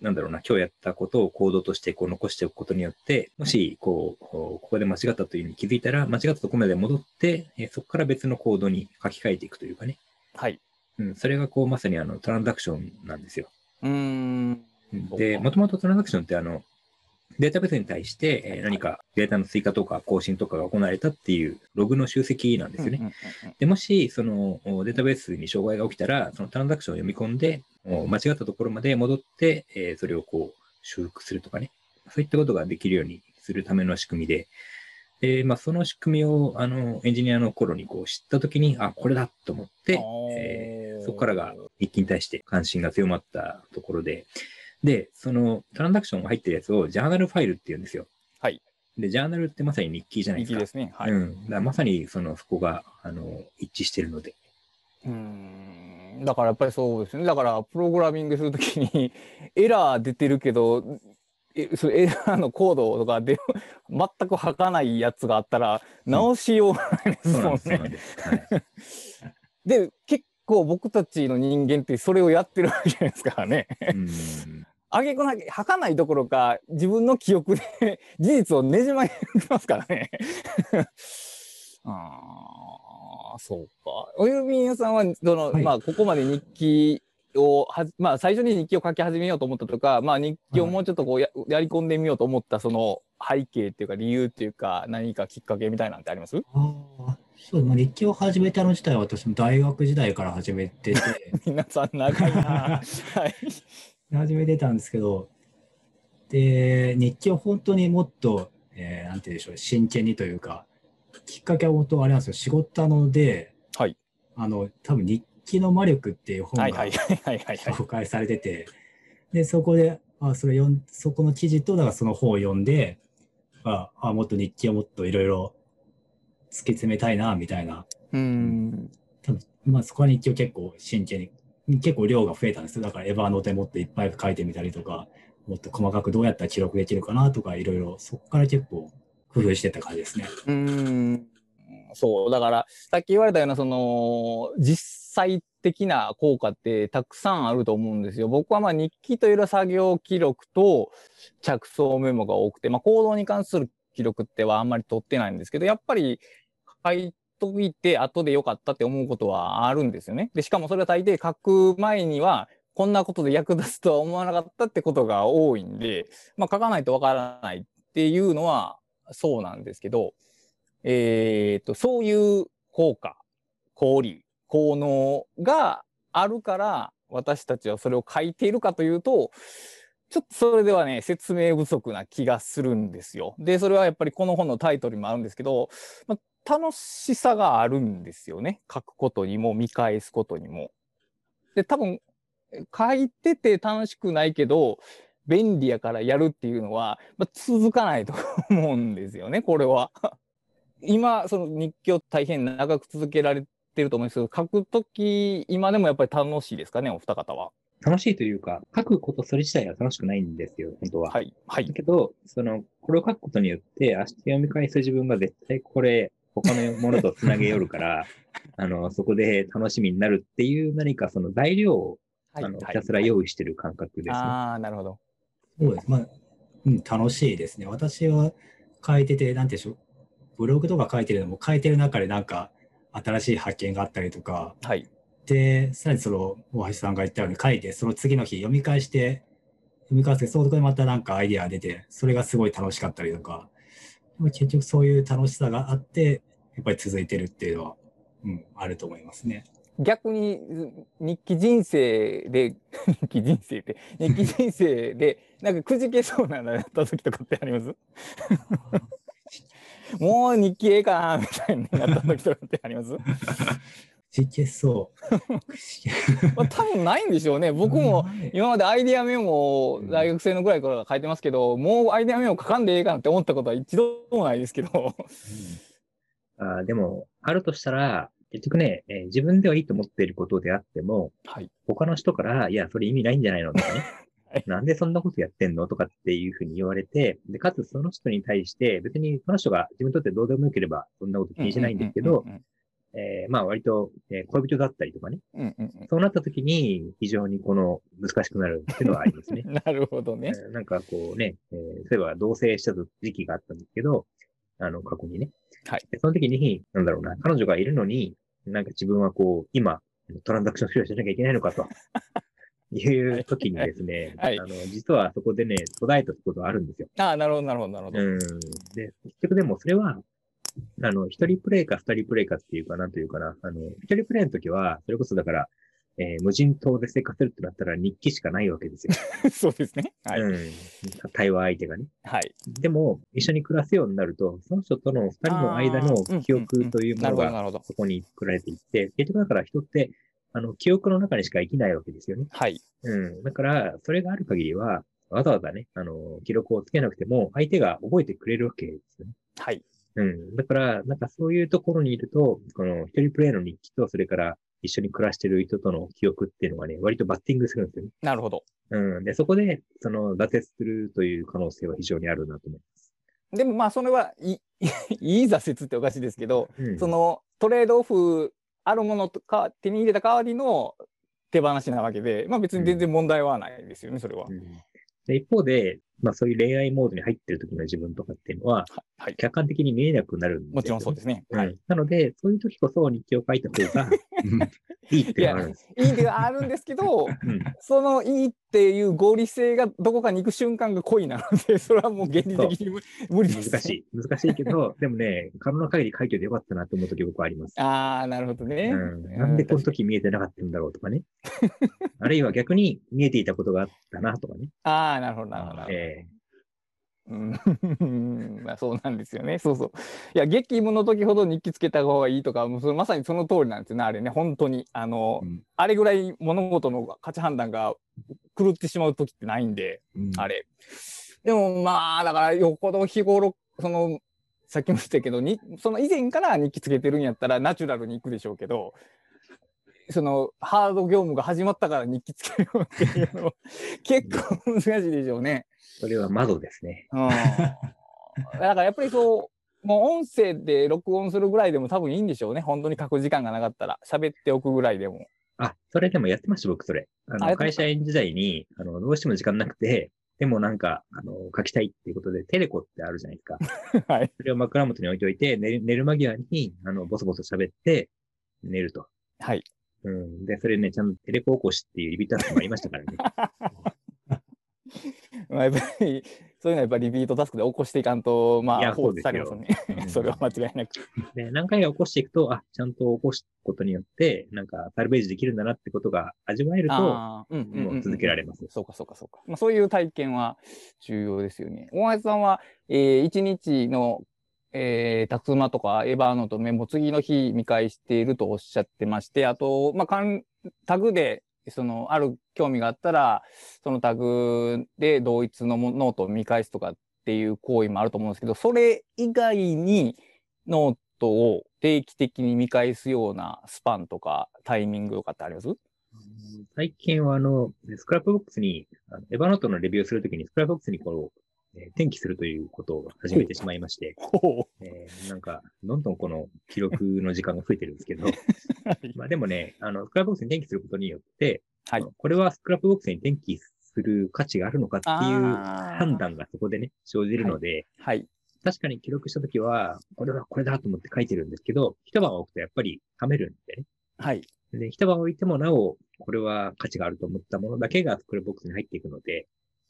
なんだろうな、今日やったことを行動としてこう残しておくことによって、もし、こう、ここで間違ったというふうに気づいたら、間違ったところまで戻って、えーそこから別の行動に書き換えていくというかね。はい。うん。それがこう、まさにあの、トランザクションなんですよ。うーん。で、かもともとトランザクションってあの、データベースに対して、えー何かデータの追加とか更新とかが行われたっていうログの集積なんですよね。で、もし、そのおデータベースに障害が起きたら、そのトランザクションを読み込んで、お間違ったところまで戻って、えーそれをこう、修復するとかね。そういったことができるようにするための仕組みで、で、まあ、その仕組みを、あの、エンジニアの頃にこう知ったときに、あ、これだと思って、えーそこからが日記に対して関心が強まったところで、で、そのトランザクションが入ってるやつをジャーナルファイルって言うんですよ。はい。で、ジャーナルってまさに日記じゃないですか。日記ですね。はい。うん。だまさにその、そこが、あの、一致してるので。うーんだからやっぱりそうですね。だからプログラミングするときに エラー出てるけど、えそれエラーのコードとかで全く吐かないやつがあったら直しようがないですもんね。で、結構僕たちの人間ってそれをやってるわけじゃないですからね。うん。あげくなき、吐かないどころか、自分の記憶で 事実をねじ曲げてますからね。ああ、そうか。おゆみん屋さんは、その、はいまあ、ここまで日記をはじ、まあ、最初に日記を書き始めようと思ったとか、まあ、日記をもうちょっとこうや、やり込んでみようと思った、その背景っていうか、理由っていうか、何かきっかけみたいなんてあります？ああ、そう、まあ、日記を始めたの自体は私も大学時代から始めてて、皆さん長いな。はい。始めてたんですけど、で、日記を本当にもっと、えーなんて言うんでしょう、真剣にというか、きっかけは本当あれなんですよ、仕事なので、はい。あの、多分日記の魔力っていう本がはいはいはいはいはい。紹介されてて、で、そこで、あ、それ読ん、そこの記事と、だからその本を読んで、あ、あもっと日記をもっといろいろ突き詰めたいな、みたいな。うーん。多分まあそこは日記を結構真剣に、結構量が増えたんですよ。だからエヴァーノートにもっといっぱい書いてみたりとか、もっと細かくどうやったら記録できるかなとか、いろいろそこから結構工夫してた感じですね。うんそう、だから、さっき言われたような、その、実際的な効果ってたくさんあると思うんですよ。僕はまあ日記という作業記録と着想メモが多くて、まあ行動に関する記録ってはあんまり取ってないんですけど、やっぱり書いといて後でよかったって思うことはあるんですよね。でしかもそれは大抵書く前にはこんなことで役立つとは思わなかったってことが多いんで、まあ、書かないとわからないっていうのはそうなんですけど、えー、とそういう効果効利効能があるから私たちはそれを書いているかというとちょっとそれではね説明不足な気がするんですよ。でそれはやっぱりこの本のタイトルにもあるんですけど、まあ、楽しさがあるんですよね書くことにも見返すことにも。で多分書いてて楽しくないけど便利やからやるっていうのは、まあ、続かないと思うんですよねこれは。今その日記を大変長く続けられてると思うんですけど書くとき今でもやっぱり楽しいですかねお二方は？楽しいというか、書くことそれ自体は楽しくないんですよ、本当は。はい。はいだ。けど、その、これを書くことによって、明日読み返す自分が絶対これ、他のものとつなげよるから、あの、そこで楽しみになるっていう何かその材料を、はいあの、ひたすら用意してる感覚ですね。ああ、なるほど。そうです。まあ、うん、楽しいですね。私は書いてて、なんていうんでしょう。ブログとか書いてるのも、書いてる中でなんか、新しい発見があったりとか、はい。で、さらにその、大橋さんが言ったように書いて、その次の日読み返して、読み返して、そこでまたなんかアイディアが出て、それがすごい楽しかったりとか、まあ結局そういう楽しさがあって、やっぱり続いてるっていうのは、うん、あると思いますね。逆に日記人生で 日記人生って日記人生でなんかくじけそうなのやった時とかってあります？もう日記ええかなみたいになった時とかってあります？いけそう。まあ多分ないんでしょうね。僕もはい今までアイデアメモを大学生のぐらいから書いてますけどもうアイデアメモ書かんでええかなって思ったことは一度もないですけど。あーでも、あるとしたら、結局ね、えー自分ではいいと思っていることであっても、はい。他の人から、いや、それ意味ないんじゃないのとかね。はい。なんでそんなことやってんのとかっていうふうに言われて、で、かつその人に対して、別にその人が自分にとってどうでもよければ、そんなこと気にしないんですけど、うんえーまあ割と、えー恋人だったりとかね。うんうんうんそうなった時に、非常にこの難しくなるっていうのはありますねうん。なるほどねえーなんかこうね、えーそういえば同棲した時期があったんですけど、あの、過去にね。はいでその時に、なんだろうな、彼女がいるのに、なんか自分はこう、今、トランザクション処理をしなきゃいけないのかと。いう時にですね、はいあの、実はそこでね、途絶えたことがあるんですよ。ああなるほどなるほどなるほど、うん。で、結局でもそれは、あの、一人プレイか二人プレイかっていうかなんというかな、あの、一人プレイの時は、それこそだから、えー無人島で生活するってなったら日記しかないわけですよ。そうですねはい、うん。対話相手がね。はいでも、一緒に暮らすようになると、その人との二人の間の記憶というものがなるほどそこに作られていって、結局だから人って、あの、記憶の中にしか生きないわけですよね。はいうん。だから、それがある限りは、わざわざね、あの、記録をつけなくても、相手が覚えてくれるわけですよね。はいうん。だから、なんかそういうところにいると、この一人プレイの日記と、それから一緒に暮らしてる人との記憶っていうのがね、割とバッティングするんですよね。なるほどうん。で、そこで、その、挫折するという可能性は非常にあるなと思います。でもまあそれはい いい挫折っておかしいですけど、うん。そのトレードオフあるものとか手に入れた代わりの手放しなわけで、まあ別に全然問題はないですよね、それは。うんで一方で、まあそういう恋愛モードに入ってる時の自分とかっていうのは、ははい。客観的に見えなくなるんですよ、もちろんそうですね。うんはい。なので、そういう時こそ日記を書いた方がいいっていうのがあるんです。いいではあるんですけど、うんそのいいっていう合理性がどこかに行く瞬間が恋なので、それはもう原理的に無無理です。難しい。難しいけど、でもね、可能な限り書いててよかったなと思う時僕はあります。ああ、なるほどね。うん、なんでこの時見えてなかったんだろうとかね。あるいは逆に見えていたことがあったなとかね。ああ、なるほど、なるほどなるうん まあそうなんですよね。そうそう。いや、激務の時ほど日記つけた方がいいとか、もうそれまさにその通りなんですよね、あれね、本当に。あの、うんあれぐらい物事の価値判断が狂ってしまう時ってないんで、うんあれ。でもまあ、だからよっぽど日頃、その、さっきも言ったけど、にその以前から日記つけてるんやったらナチュラルに行くでしょうけど、そのハード業務が始まったから日記つけるっていうのは結構難しいでしょうね。ーそれは窓ですね。うん。だからやっぱりそう、もう音声で録音するぐらいでも多分いいんでしょうね。本当に書く時間がなかったら。喋っておくぐらいでも。あ、それでもやってました、僕それ。あの、会社員時代に、あの、どうしても時間なくて、でもなんか、あの、書きたいっていうことで、テレコってあるじゃないですか。はい。それを枕元に置いておいて、寝る寝る間際に、あの、ボソボソ喋って、寝ると。はい。うん。で、それね、ちゃんとテレコ起こしっていうリピーターもありましたからね。まあ、やっぱり、そういうのはやっぱりリピートタスクで起こしていかんと、まあ、放置されますね。うん それは間違いなく。で、何回か起こしていくと、あ、ちゃんと起こすことによって、なんか、サルベージできるんだなってことが味わえると、うんうんうんうんもう続けられます。そうか、そうか、そうか。まあ、そういう体験は重要ですよね。大橋さんは、えー、一日の、えー、タスクマとか Evernote メモ、次の日見返しているとおっしゃってまして、あと、まあ、かんタグで、その、ある興味があったら、そのタグで同一のノートを見返すとかっていう行為もあると思うんですけど、それ以外にノートを定期的に見返すようなスパンとかタイミングとかってあります？最近はあの、スクラップボックスに、エヴァノ te のレビューをするときに Scrapbox にこう、えー転記するということを始めてしまいまして、ほえーなんか、どんどんこの記録の時間が増えてるんですけど、まあでもね、あの、 Scrapbox に転記することによって、はい。これは Scrapbox に転記する価値があるのかっていう判断がそこでね、生じるので、はい。確かに記録したときは、これはこれだと思って書いてるんですけど、一晩置くとやっぱり冷めるんでね。はい。で、一晩置いてもなお、これは価値があると思ったものだけが Scrapbox に入っていくので、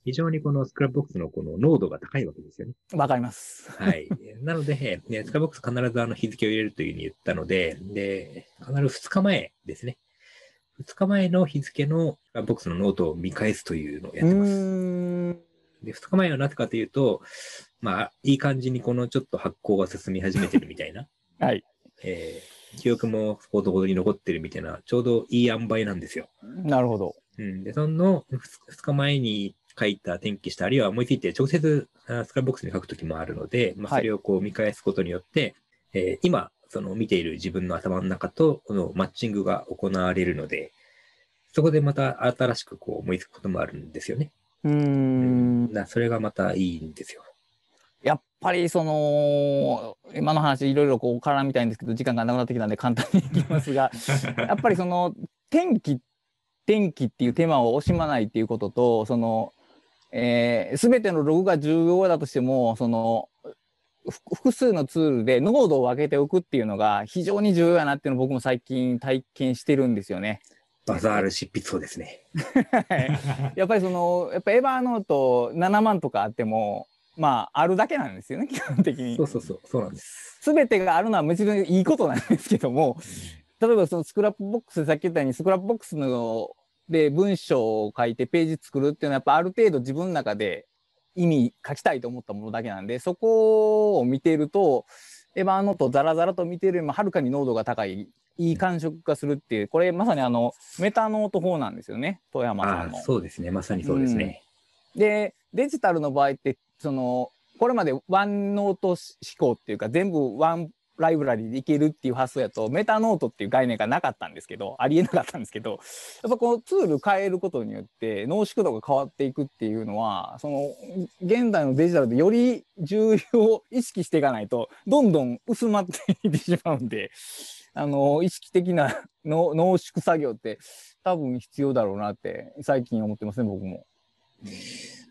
非常にこの Scrapbox のこの濃度が高いわけですよね。わかります。はい。なので、ね、 Scrapbox 必ずあの日付を入れるというふうに言ったので、で、必ず2日前ですね。2日前の日付の Scrapbox のノートを見返すというのをやってます。ん。で、2日前はなぜかというと、まあ、いい感じにこのちょっと発酵が進み始めてるみたいな。はい。えー記憶もほどほどに残ってるみたいな、ちょうどいい塩梅なんですよ。なるほど。うん。で、その2日前に書いた、転記した、あるいは思いついて直接あ Scrapbox に書くときもあるので、まあ、はいそれをこう見返すことによって、えー今、その見ている自分の頭の中とこのマッチングが行われるので、そこでまた新しくこう思いつくこともあるんですよね。うーん。なそれがまたいいんですよ。やっぱりその、今の話いろいろこう絡みたいんですけど、時間がなくなってきたんで簡単にいきますが、やっぱりその、天気、天気っていうテーマを惜しまないっていうことと、その、えー、全てのログが重要だとしても、その、ふ複数のツールで濃度を分けておくっていうのが非常に重要やなっていうのを僕も最近体験してるんですよね。バザール執筆そうですね。やっぱりその、やっぱ Evernote 7万とかあっても、まあ、あるだけなんですよね、基本的にそう。そうそう、そうなんです。すべてがあるのはもちろんいいことなんですけども、例えばその Scrapbox、さっき言ったように Scrapbox ので文章を書いてページ作るっていうのはやっぱある程度自分の中で意味書きたいと思ったものだけなんで、そこを見ていると、エヴァーノートザラザラと見ているよりもはるかに濃度が高い、いい感触がするっていう、これまさにあの、メタノート法なんですよね、富山さんの。そうですね。まさにそうですね。で、デジタルの場合って、その、これまでワンノート思考っていうか、全部ワンライブラリでいけるっていう発想やと、メタノートっていう概念がなかったんですけど、ありえなかったんですけど、やっぱこのツール変えることによって、濃縮度が変わっていくっていうのは、その、現代のデジタルでより重要を意識していかないと、どんどん薄まっていってしまうんで、あの、意識的な濃濃縮作業って多分必要だろうなって最近思ってますね、僕も。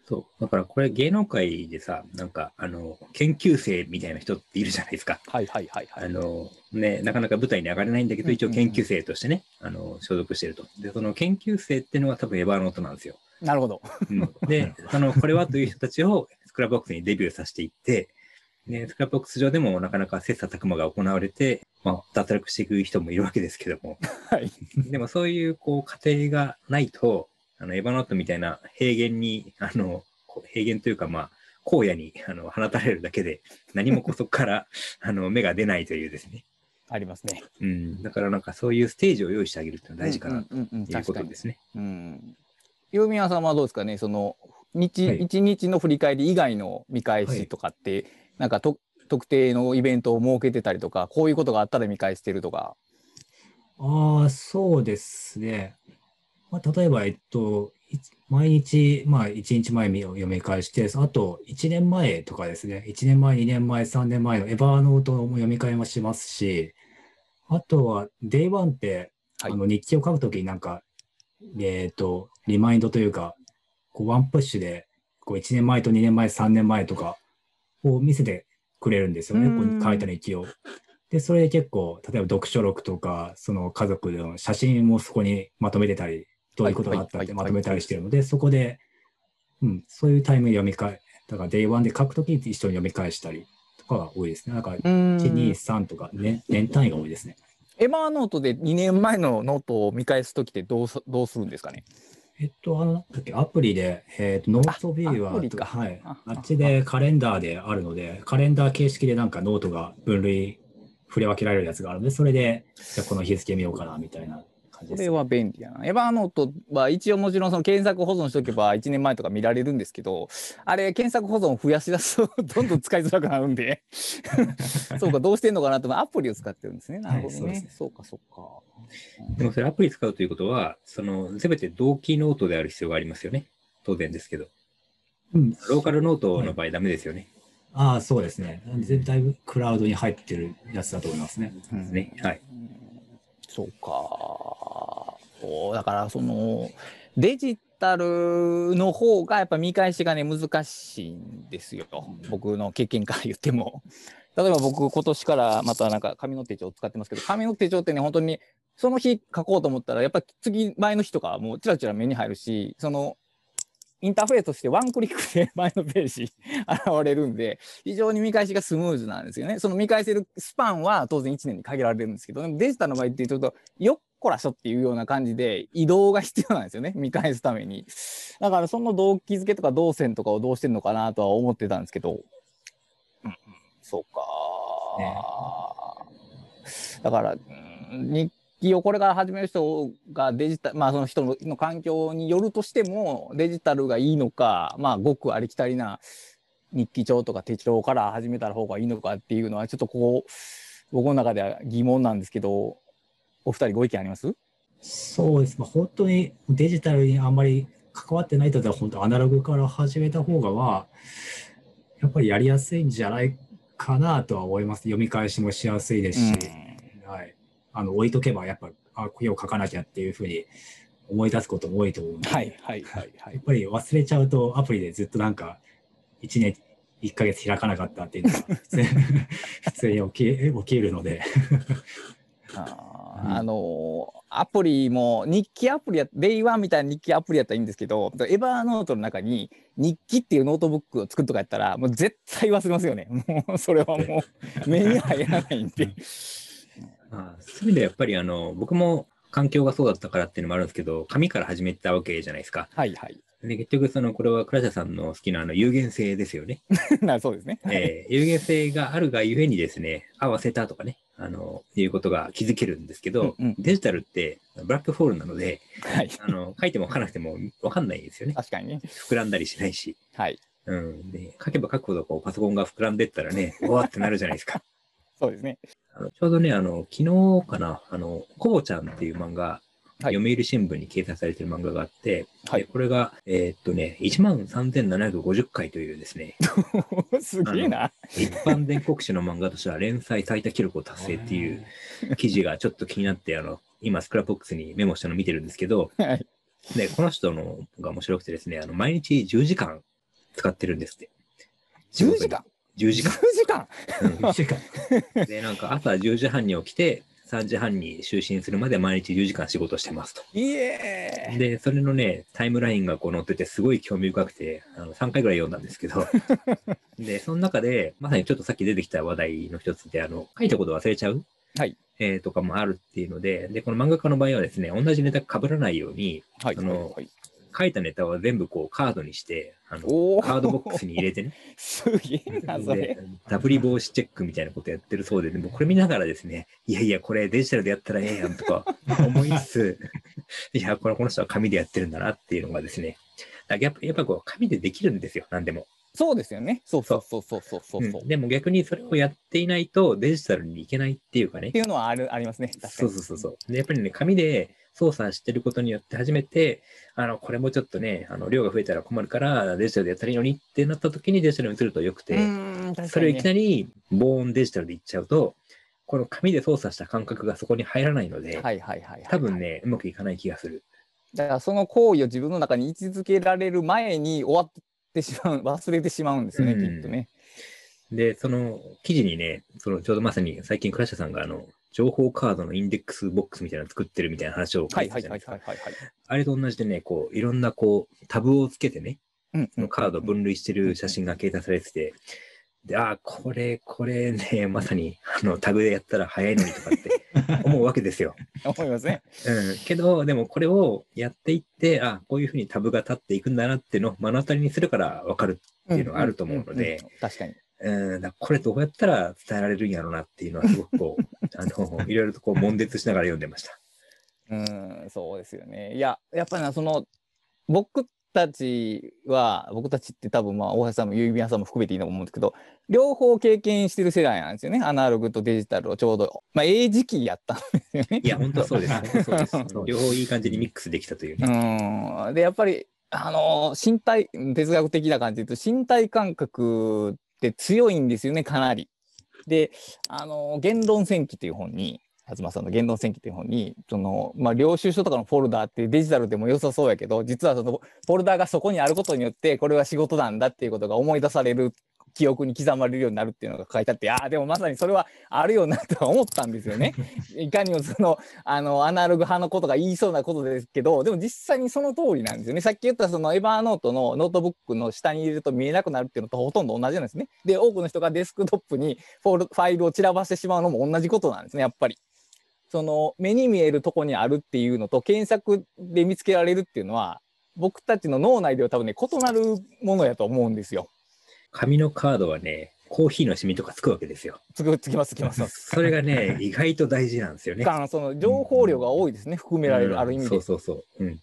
そう。だからこれ芸能界でさ、なんか、あの、研究生みたいな人っているじゃないですか。はいはいはいはい。あの、ね、なかなか舞台に上がれないんだけど、うん一応研究生としてね、あの、所属してると。で、その研究生っていうのは多分エヴァーノートなんですよ。なるほど。うん、で、その、これはという人たちを Scrapbox にデビューさせていって、ね、 Scrapbox 上でもなかなか切磋琢磨が行われて、まあ、脱落していく人もいるわけですけども、はい。でもそういう、こう、過程がないと、あの、 Evernote みたいな平原に、あの、平原というか、まあ、荒野に、あの、放たれるだけで、何もそこから、あの、芽が出ないというですね。ありますね。うん。だからなんかそういうステージを用意してあげるっていうのは大事かなとうんうんうんうんいうことですね。うん。ユーミヤさんはどうですかね？その、日、はい一日の振り返り以外の見返しとかって、なんかと特定のイベントを設けてたりとか、こういうことがあったら見返してるとか。ああ、そうですね。まあ、例えば、えっと、い毎日、まあ、1日前を読み返して、あと1年前とかですね、1年前、2年前、3年前のエヴァーノートも読み返もしますし、あとは、 Day One って、はい。あの日記を書くときになんか、えっと、リマインドというか、こうワンプッシュで、こう1年前と2年前、3年前とかを見せてくれるんですよね、うん。ここに書いた日記を。で、それで結構、例えば読書録とか、その家族の写真もそこにまとめてたり、どういうことがあったってまとめたりしてるので、そこで、うん、そういうタイムで読み返、だから Day1 で書くときに一緒に読み返したりとかが多いですね。なんか1、2、3とか、ね、年単位が多いですね。 Evernote で2年前のノートを見返すときってどうすどうするんですかね？えっと、あの、アプリで、えっと、ノートビューあアプリかは、はいあ。あっちでカレンダーであるので、カレンダー形式でなんかノートが分類、振り分けられるやつがあるので、それで、じゃあこの日付見ようかな、みたいな感じです。これは便利やな。 Evernote は一応もちろんその検索保存しておけば1年前とか見られるんですけど、あれ検索保存を増やし出すとどんどん使いづらくなるんで、そうか、どうしてんのかなとアプリを使ってるんですね。なるほどね。はいそうそうか、そうか。でもそれアプリ使うということは、その、すべて同期ノートである必要がありますよね。当然ですけど。うん。ローカルノートの場合ダメですよね。ああ、そうですね。全体クラウドに入ってるやつだと思いますね。ですね。はい。うんそうか。だからそのデジタルの方がやっぱ見返しがね難しいんですよ。僕の経験から言っても。例えば僕今年からまたなんか紙の手帳を使ってますけど紙の手帳ってね本当にその日書こうと思ったらやっぱ次前の日とかはもうちらちら目に入るしそのインターフェースとしてワンクリックで前のページ 現れるんで非常に見返しがスムーズなんですよね。その見返せるスパンは当然1年に限られるんですけど、デジタルの場合ってちょっとよっこらしょっていうような感じで移動が必要なんですよね。見返すために。だからその動機づけとか動線とかをどうしてるのかなとは思ってたんですけど、うんうん、そうか、だから、うん日記をこれから始める人がデジタル、まあその人のの環境によるとしてもデジタルがいいのか、まあごくありきたりな日記帳とか手帳から始めた方がいいのかっていうのはちょっとこう僕の中では疑問なんですけどお二人ご意見あります？そうです。まあ、本当にデジタルにあんまり関わってない人だったら、本当アナログから始めた方がは、やっぱりやりやすいんじゃないかなとは思います。読み返しもしやすいですし、はい。あの、置いとけば、やっぱ、あ、絵を描かなきゃっていうふうに思い出すことも多いと思うんで、はいはいはいはいやっぱり忘れちゃうと、アプリでずっとなんか、1年、1ヶ月開かなかったっていうのが普通 普通に起き起きるので、ああのーアプリも日記アプリや Day One みたいな日記アプリやったらいいんですけど Evernote の中に日記っていうノートブックを作るとかやったらもう絶対忘れますよね。もうそれはもう 目に入らないんで。あそういう意味ではやっぱりあの、僕も環境がそうだったからっていうのもあるんですけど、紙から始めたわけじゃないですか。はいはい。で、結局その、これは倉下さんの好きなあの有限性ですよね。なそうですね、えー有限性があるがゆえにですね、あ、忘れたとかね、あの、いうことが気づけるんですけど、うんうんデジタルってブラックホールなので、はいあの、書いても書かなくてもわかんないですよね。確かにね膨らんだりしないし。はいうん。で、書けば書くほどこうパソコンが膨らんでったらね、おわってなるじゃないですか。そうですねあのちょうどね、あの、昨日かな、あの、コボちゃんっていう漫画、はい。読売新聞に掲載されてる漫画があって、はい。でこれが、えーっとね、1万3750回というですね、すげえな。一般全国紙の漫画としては連載最多記録を達成っていう記事がちょっと気になって、あの、今、 Scrapbox にメモしたの見てるんですけど、はい。で、この人のが面白くてですね、あの、毎日10時間使ってるんですって。10時間？10 10時間。時間？うん1週間。で、なんか朝10時半に起きて、3時半に就寝するまで毎日10時間仕事してますと。いえ。ーで、それのね、タイムラインがこう載ってて、すごい興味深くて、あの3回ぐらい読んだんですけど、で、その中で、まさにちょっとさっき出てきた話題の一つで、あの、書いたこと忘れちゃう？はい。えーとかもあるっていうので、で、この漫画家の場合はですね、同じネタ被らないように、はい。あのはい書いたネタは全部こうカードにして、あの、おカードボックスに入れてね、すげえなそれ。で、ダブリ防止チェックみたいなことやってるそうで、でもこれ見ながらですね、いやいや、これデジタルでやったらええやんとか 思いつつ、いや、これこの人は紙でやってるんだなっていうのがですね、だやっぱやっぱこう紙でできるんですよ、何でも。そうですよね。そうそうそう。そうそうそうそうう。ん。でも逆にそれをやっていないとデジタルにいけないっていうかね。って。いうのはあるありますね。そうに。そうそうそう。で、やっぱりね、紙で操作してることによって初めて、あの、これもちょっとね、あの、量が増えたら困るから、デジタルでやったらいいのにってなった時にデジタルに移るとよくて、それをいきなり。り防音デジタルでいっちゃうと、この紙で操作した感覚がそこに入らないので、はいはいはいはい。多分。ね、うまくいかない気がする。だからその行為を自分の中に位置づけられる前に終わっってしまう、忘れてしまうんですよね、うんきっとね。で、その記事にね、そのちょうどまさに最近倉下さんがあの、情報カードのインデックスボックスみたいなの作ってるみたいな話を書はいいてたじゃないですか。あれと同じでね、こう、いろんなこう、タブをつけてね、のカードを分類してる写真が掲載されてて、で、ああ、これ、これね、まさに、あの、タグでやったら早いのにとかって思うわけですよ。思いますね。うん。けど、でもこれをやっていって、あこういうふうにタブが立っていくんだなっていうのを目の当たりにするからわかる。っていうのがあると思うので確かに。うん、これどうやったら伝えられるんやろうなっていうのはすごくこう、あの、いろいろとこう、悶絶しながら読んでました。うん、そうですよね。いや、やっぱりな、その、僕たちは、僕たちって多分、まあ、大橋さんも指輪さんも含めていいと思うんですけど、両方経験してる世代なんですよね。アナログとデジタルをちょうど、まあ、ええ時期やったんですよね。いや、本当そうです。そうです。両方いい感じにミックスできたというね。うん。で、やっぱり、あの、身体、哲学的な感じで言うと、身体感覚って強いんですよね、かなり。で、あの、言論戦記という本に、東さんの言論戦記という本に、その、まあ、領収書とかのフォルダーってデジタルでも良さそうやけど、実はそのフォルダーがそこにあることによって、これは仕事なんだっていうことが思い出される、記憶に刻まれるようになるっていうのが書いてあって、ああ、でもまさにそれはあるよなとは思ったんですよね。いかにもその、あの、アナログ派の人が言いそうなことですけど、でも実際にその通りなんですよね。さっき言ったその Evernote のノートブックの下に入れると見えなくなるっていうのとほとんど同じなんですね。で、多くの人がデスクトップにフォルファイルを散らばしてしまうのも同じことなんですね、やっぱり。その目に見えるとこにあるっていうのと検索で見つけられるっていうのは僕たちの脳内では多分ね異なるものやと思うんですよ。紙のカードはね、コーヒーのシミとかつくわけですよ。つくつきますつきます。それがね、意外と大事なんですよね。かその情報量が多いですね、含められる、ある意味で。そうそうそう。うん。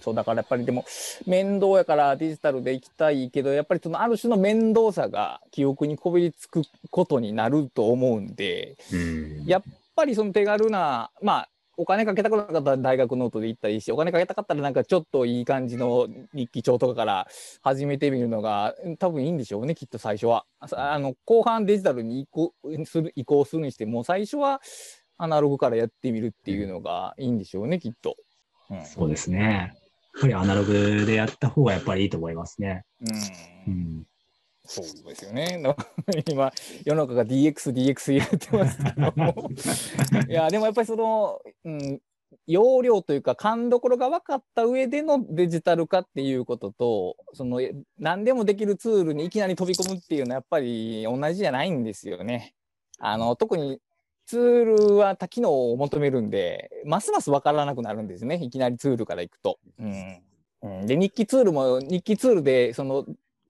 そうだからやっぱりでも面倒やからデジタルで行きたいけどやっぱりそのある種の面倒さが記憶にこびりつくことになると思うんでうん。やっぱりその手軽なまあお金かけたくなかったら大学ノートで行ったらいいしお金かけたかったらなんかちょっといい感じの日記帳とかから始めてみるのが多分いいんでしょうねきっと最初は。さあの後半デジタルに移行する移行するにしても最初はアナログからやってみるっていうのがいいんでしょうねきっと。うんそうですね。やっぱりアナログでやった方がやっぱりいいと思いますね。うんうん。そうですよね。今、世の中が DX、DX 言ってますけども。いや、でもやっぱりその、うん、容量というか、勘どころが分かった上でのデジタル化っていうことと、その、え何でもできるツールにいきなり飛び込むっていうのはやっぱり同じじゃないんですよね。あの、特にツールは多機能を求めるんで、ますます分からなくなるんですね。いきなりツールからいくと。うん。うんで、日記ツールも、日記ツールで、その、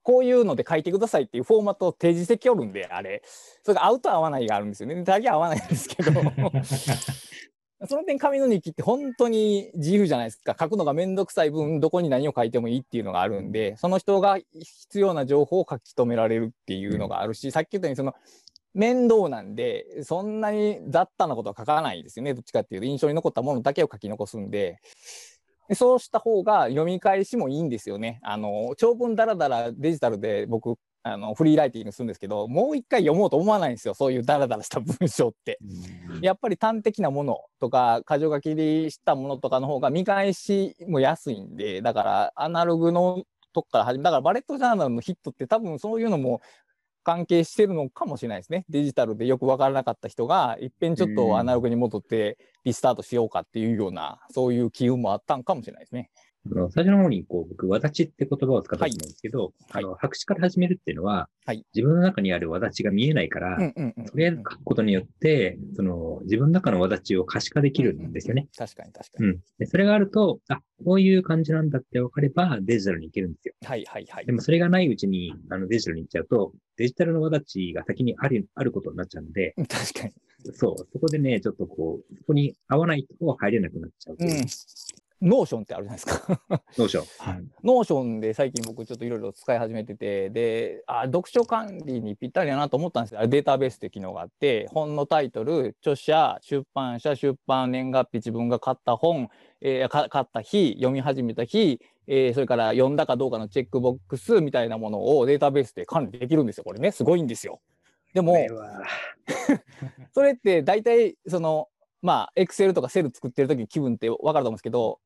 こういうので書いてくださいっていうフォーマットを提示してきおるんで、あれ。それが合うと合わないがあるんですよね。大体合わないんですけど。その点、紙の日記って本当に自由じゃないですか。書くのがめんどくさい分、どこに何を書いてもいいっていうのがあるんで、その人が必要な情報を書き留められるっていうのがあるし、さっき言ったように、その、面倒なんで、そんなに雑多なことは書かないですよね。どっちかっていうと、印象に残ったものだけを書き残すんで、でそうした方が読み返しもいいんですよね。あの、長文だらだらデジタルで僕、あの、フリーライティングするんですけど、もう一回読もうと思わないんですよ。そういうダラダラした文章って。やっぱり端的なものとか、箇条書きにしたものとかの方が見返しも安いんで、だからアナログのとこから始め、だからバレットジャーナルのヒットって多分そういうのも関係してるのかもしれないですね。デジタルでよくわからなかった人が、いっぺんちょっとアナログに戻ってリスタートしようかっていうような、そういう機運もあったんかもしれないですね。あの最初の方に、こう、僕、わだちって言葉を使ったと思うんですけど、はいあの、白紙から始めるっていうのは、はい自分の中にあるわだちが見えないから、うんうんうんとりあえず書くことによって、その、自分の中のわだちを可視化できるんですよね。確かに確かに。うん。で、それがあると、あ、こういう感じなんだって分かれば、デジタルに行けるんですよ。はいはいはいで。もそれがないうちに、あの、デジタルに行っちゃうと、デジタルのわだちが先にある、あることになっちゃうので、確かに。そう、そこでね、ちょっとこう、そこに合わないと入れなくなっちゃうという。うん。 Notion ってあるじゃないですか。どうしよはい。 Notion で最近僕ちょっといろいろ使い始めてて、で、あ、読書管理にぴったりだなと思ったんですけど、データベースって機能があって、本のタイトル、著者、出版社、出版年月日、自分が買った本、えーか買った日、読み始めた日、えーそれから読んだかどうかのチェックボックスみたいなものをデータベースで管理できるんですよ。これね、すごいんですよ。でう。も それって大体、その、まあ、エクセルとかセル作ってる時に気分ってわかると思うんですけど、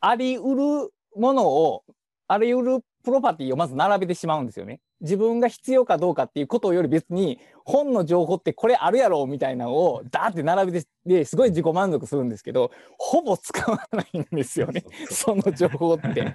あり得るものを、あり得るプロパティをまず並べてしまうんですよね。自分が必要かどうかっていうことより別に本の情報ってこれあるやろみたいなのをダーって並べてですごい自己満足するんですけどほぼ使わないんですよね その情報って。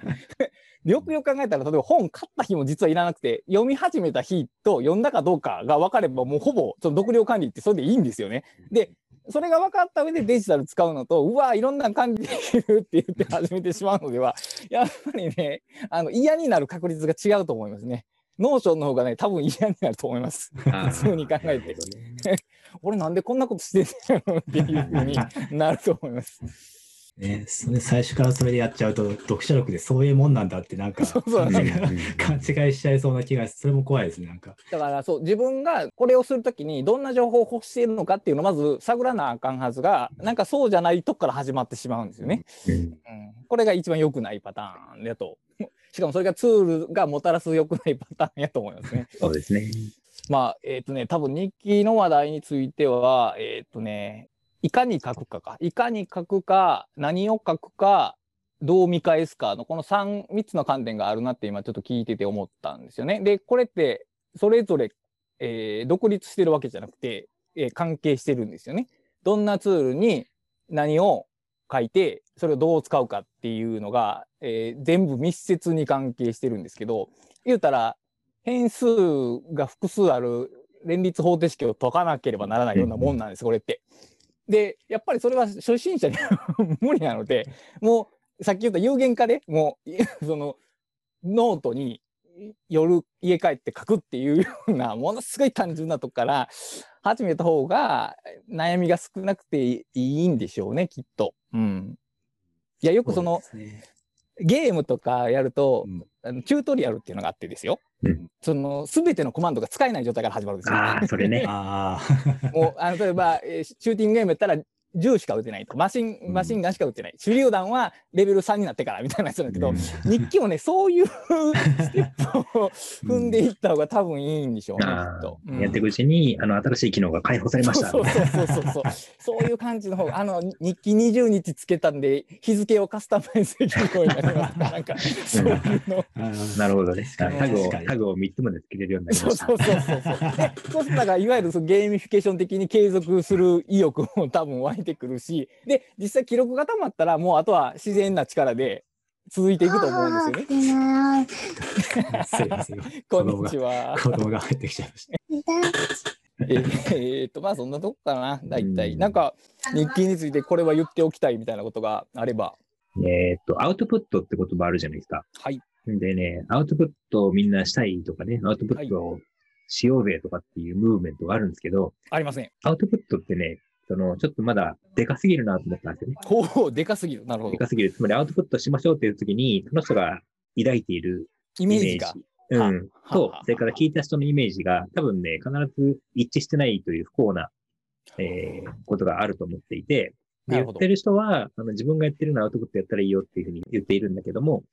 よくよく考えたら例えば本買った日も実はいらなくて読み始めた日と読んだかどうかが分かればもうほぼその読了管理ってそれでいいんですよね。でそれが分かった上でデジタル使うのとうわいろんな管理できるって言って始めてしまうのでは やっぱりねあの嫌になる確率が違うと思いますね。 Notion の方がね多分嫌になると思います。普通に考えて。俺なんでこんなことしてんのっていうふうになると思います。ね、それ最初からそれでやっちゃうと、読者力でそういうもんなんだって、なんか、勘違いしちゃいそうな気がそれも怖いですね、なんか。だからそう自分がこれをするときにどんな情報を欲しているのかっていうのをまず探らなあかんはずがなんかそうじゃないとこから始まってしまうんですよね。うんうん、これが一番良くないパターンやと。しかもそれがツールがもたらす良くないパターンやと思いますね。そうですね。まあ、えっ、とね、多分日記の話題については、えっ、とね、いかに書くかか、いかに書くか、何を書くか、どう見返すかの、この3、3つの観点があるなって今ちょっと聞いてて思ったんですよね。で、これって、それぞれ、えー独立してるわけじゃなくて、えー関係してるんですよね。どんなツールに何を書いて、それをどう使うかっていうのが、えー全部密接に関係してるんですけど、言うたら、変数が複数ある連立方程式を解かなければならないようなもんなんです、これって。で、やっぱりそれは初心者には 無理なので、もうさっき言った有限化でもう、いそのノートに夜家帰って書くっていうようなものすごい単純なとこから始めた方が悩みが少なくていいんでしょうね、きっと。うん。いや、よくその、そねゲームとかやると、うんあのチュートリアルっていうのがあってですよ。うんその全てのコマンドが使えない状態から始まるんですよ。ああ、それね。ああ、もうあの例えば、えーシューティングゲームやったら銃しか撃てないと。マシンうん。マシンガンしか撃てない、手榴弾はレベル3になってからみたいなやつなんだけど、うん。日記もねそういう ステップを踏んでいった方が多分いいんでしょうね、あきっと。ー。やっていくうちに、あの、新しい機能が解放されました。そうそうそうそう。そうそういう感じの方があの日記20日つけたんで日付をカスタマイズできるようになります。とかなんか そういうの。なるほどね。タグを、タグを3つまでつけれるようになりました。そうそうそうそう。そう。で、そうしたらいわゆるそのゲーミフィケーション的に継続する意欲も多分湧いてくるし、で、実際記録が溜まったらもうあとは自然な力で続いていくと思うんですよね。すいません。こんにちは。子供が入ってきちゃいました。えーっと、まあそんなとこかな、大体。なんか日記についてこれは言っておきたいみたいなことがあれば。えーっと、アウトプットって言葉あるじゃないですか。はい。でね、アウトプットをみんなしたいとかね、アウトプットをしようぜとかっていうムーブメントがあるんですけど、ありません。アウトプットってね、その、ちょっとまだでかすぎるなと思ったんですよね。ほう、でかすぎる。なるほど。でかすぎる。つまりアウトプットしましょうっていう時に、その人が抱いているイメージが。うん。はとは、それから聞いた人のイメージが多分ね、必ず一致してないという不幸な、えーことがあると思っていて、で言ってる人は、あの自分がやってるのはアウトプットやったらいいよっていうふうに言っているんだけども、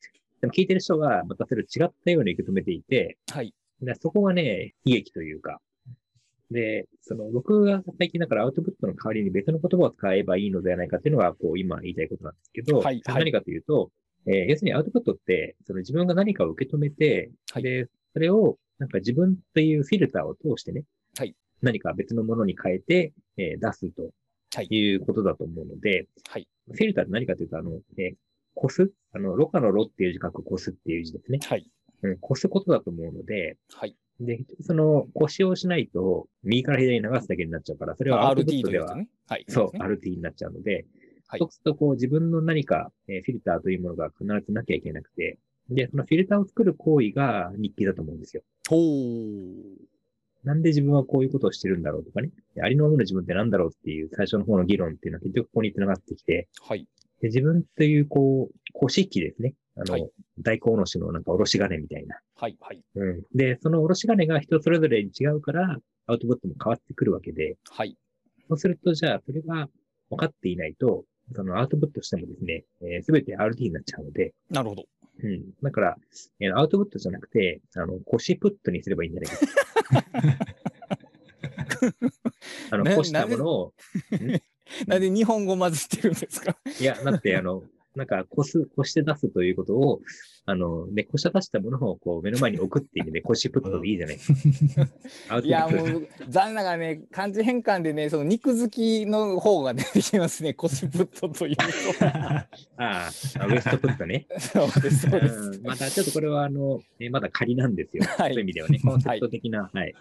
でも聞いてる人はまたそれを違ったように受け止めていて、はい。でそこがね、悲劇というか、で、その僕が最近だからアウトプットの代わりに別の言葉を使えばいいのではないかっていうのが、こう今言いたいことなんですけど、はいはい何かというと、えー要するにアウトプットって、その自分が何かを受け止めて、はいで、それをなんか自分というフィルターを通してね、はい何か別のものに変えて、えー出すとはい。いうことだと思うので、はい。フィルターって何かというと、あの、えー、こす？あの、ろ過のろっていう字書くこすっていう字ですね。はい。うん、こすことだと思うので、はい。で、その、腰をしないと、右から左に流すだけになっちゃうから、それは RT トでは、ね。はい。そう、ね RT になっちゃうので、はいそうすると、こう、自分の何か、えーフィルターというものが必ずなきゃいけなくて、で、そのフィルターを作る行為が日記だと思うんですよ。ほう。なんで自分はこういうことをしてるんだろうとかね。でありのままの自分って何だろうっていう最初の方の議論っていうのは結局ここに繋がってきて、はい。で自分という、こう、腰器ですね。あの、はい大根おろしのなんかおろし金みたいな。はい。はい。うん。で、そのおろし金が人それぞれに違うから、アウトプットも変わってくるわけで、はい。そうすると、じゃあ、それが分かっていないと、そのアウトプットしてもですね、す、べ、て RT になっちゃうので、なるほど。うん。だから、えーアウトプットじゃなくて、あの、腰プットにすればいいんじゃないか。あの、な干したものを、なんで日本語混ぜてるんですか？いや、だって、あの、なんか、こす、こして出すということを、あの、ね、こして出したものをこう目の前に置くっていう意味で、こしプットでいいじゃないですか。アウトいや、もう、残念ながらね、漢字変換でね、その肉づきの方が出てきますね、腰プットというと。ああ、ウエストプットね。そうです、そうです。うんまたちょっとこれはあの、えまだ仮なんですよ。はいそういう意味ではね、コンセプト的な。はい。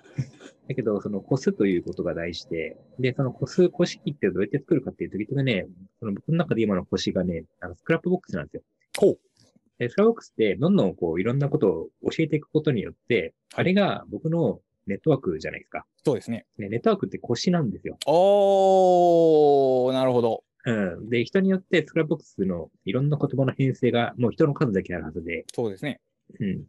だけど、その、こすということが大事で、で、そのこす、こし器ってどうやって作るかっていうと、結局ね、その僕の中で今のこしがね、あの Scrapbox なんですよ。ほう。で、 Scrapbox って、どんどんこう、いろんなことを教えていくことによって、あれが僕のネットワークじゃないですか。そうですね。ね、ネットワークって腰なんですよ。おー、なるほど。うん。で、人によって Scrapbox のいろんな言葉の編成がもう人の数だけあるはずで、そうですね。うん。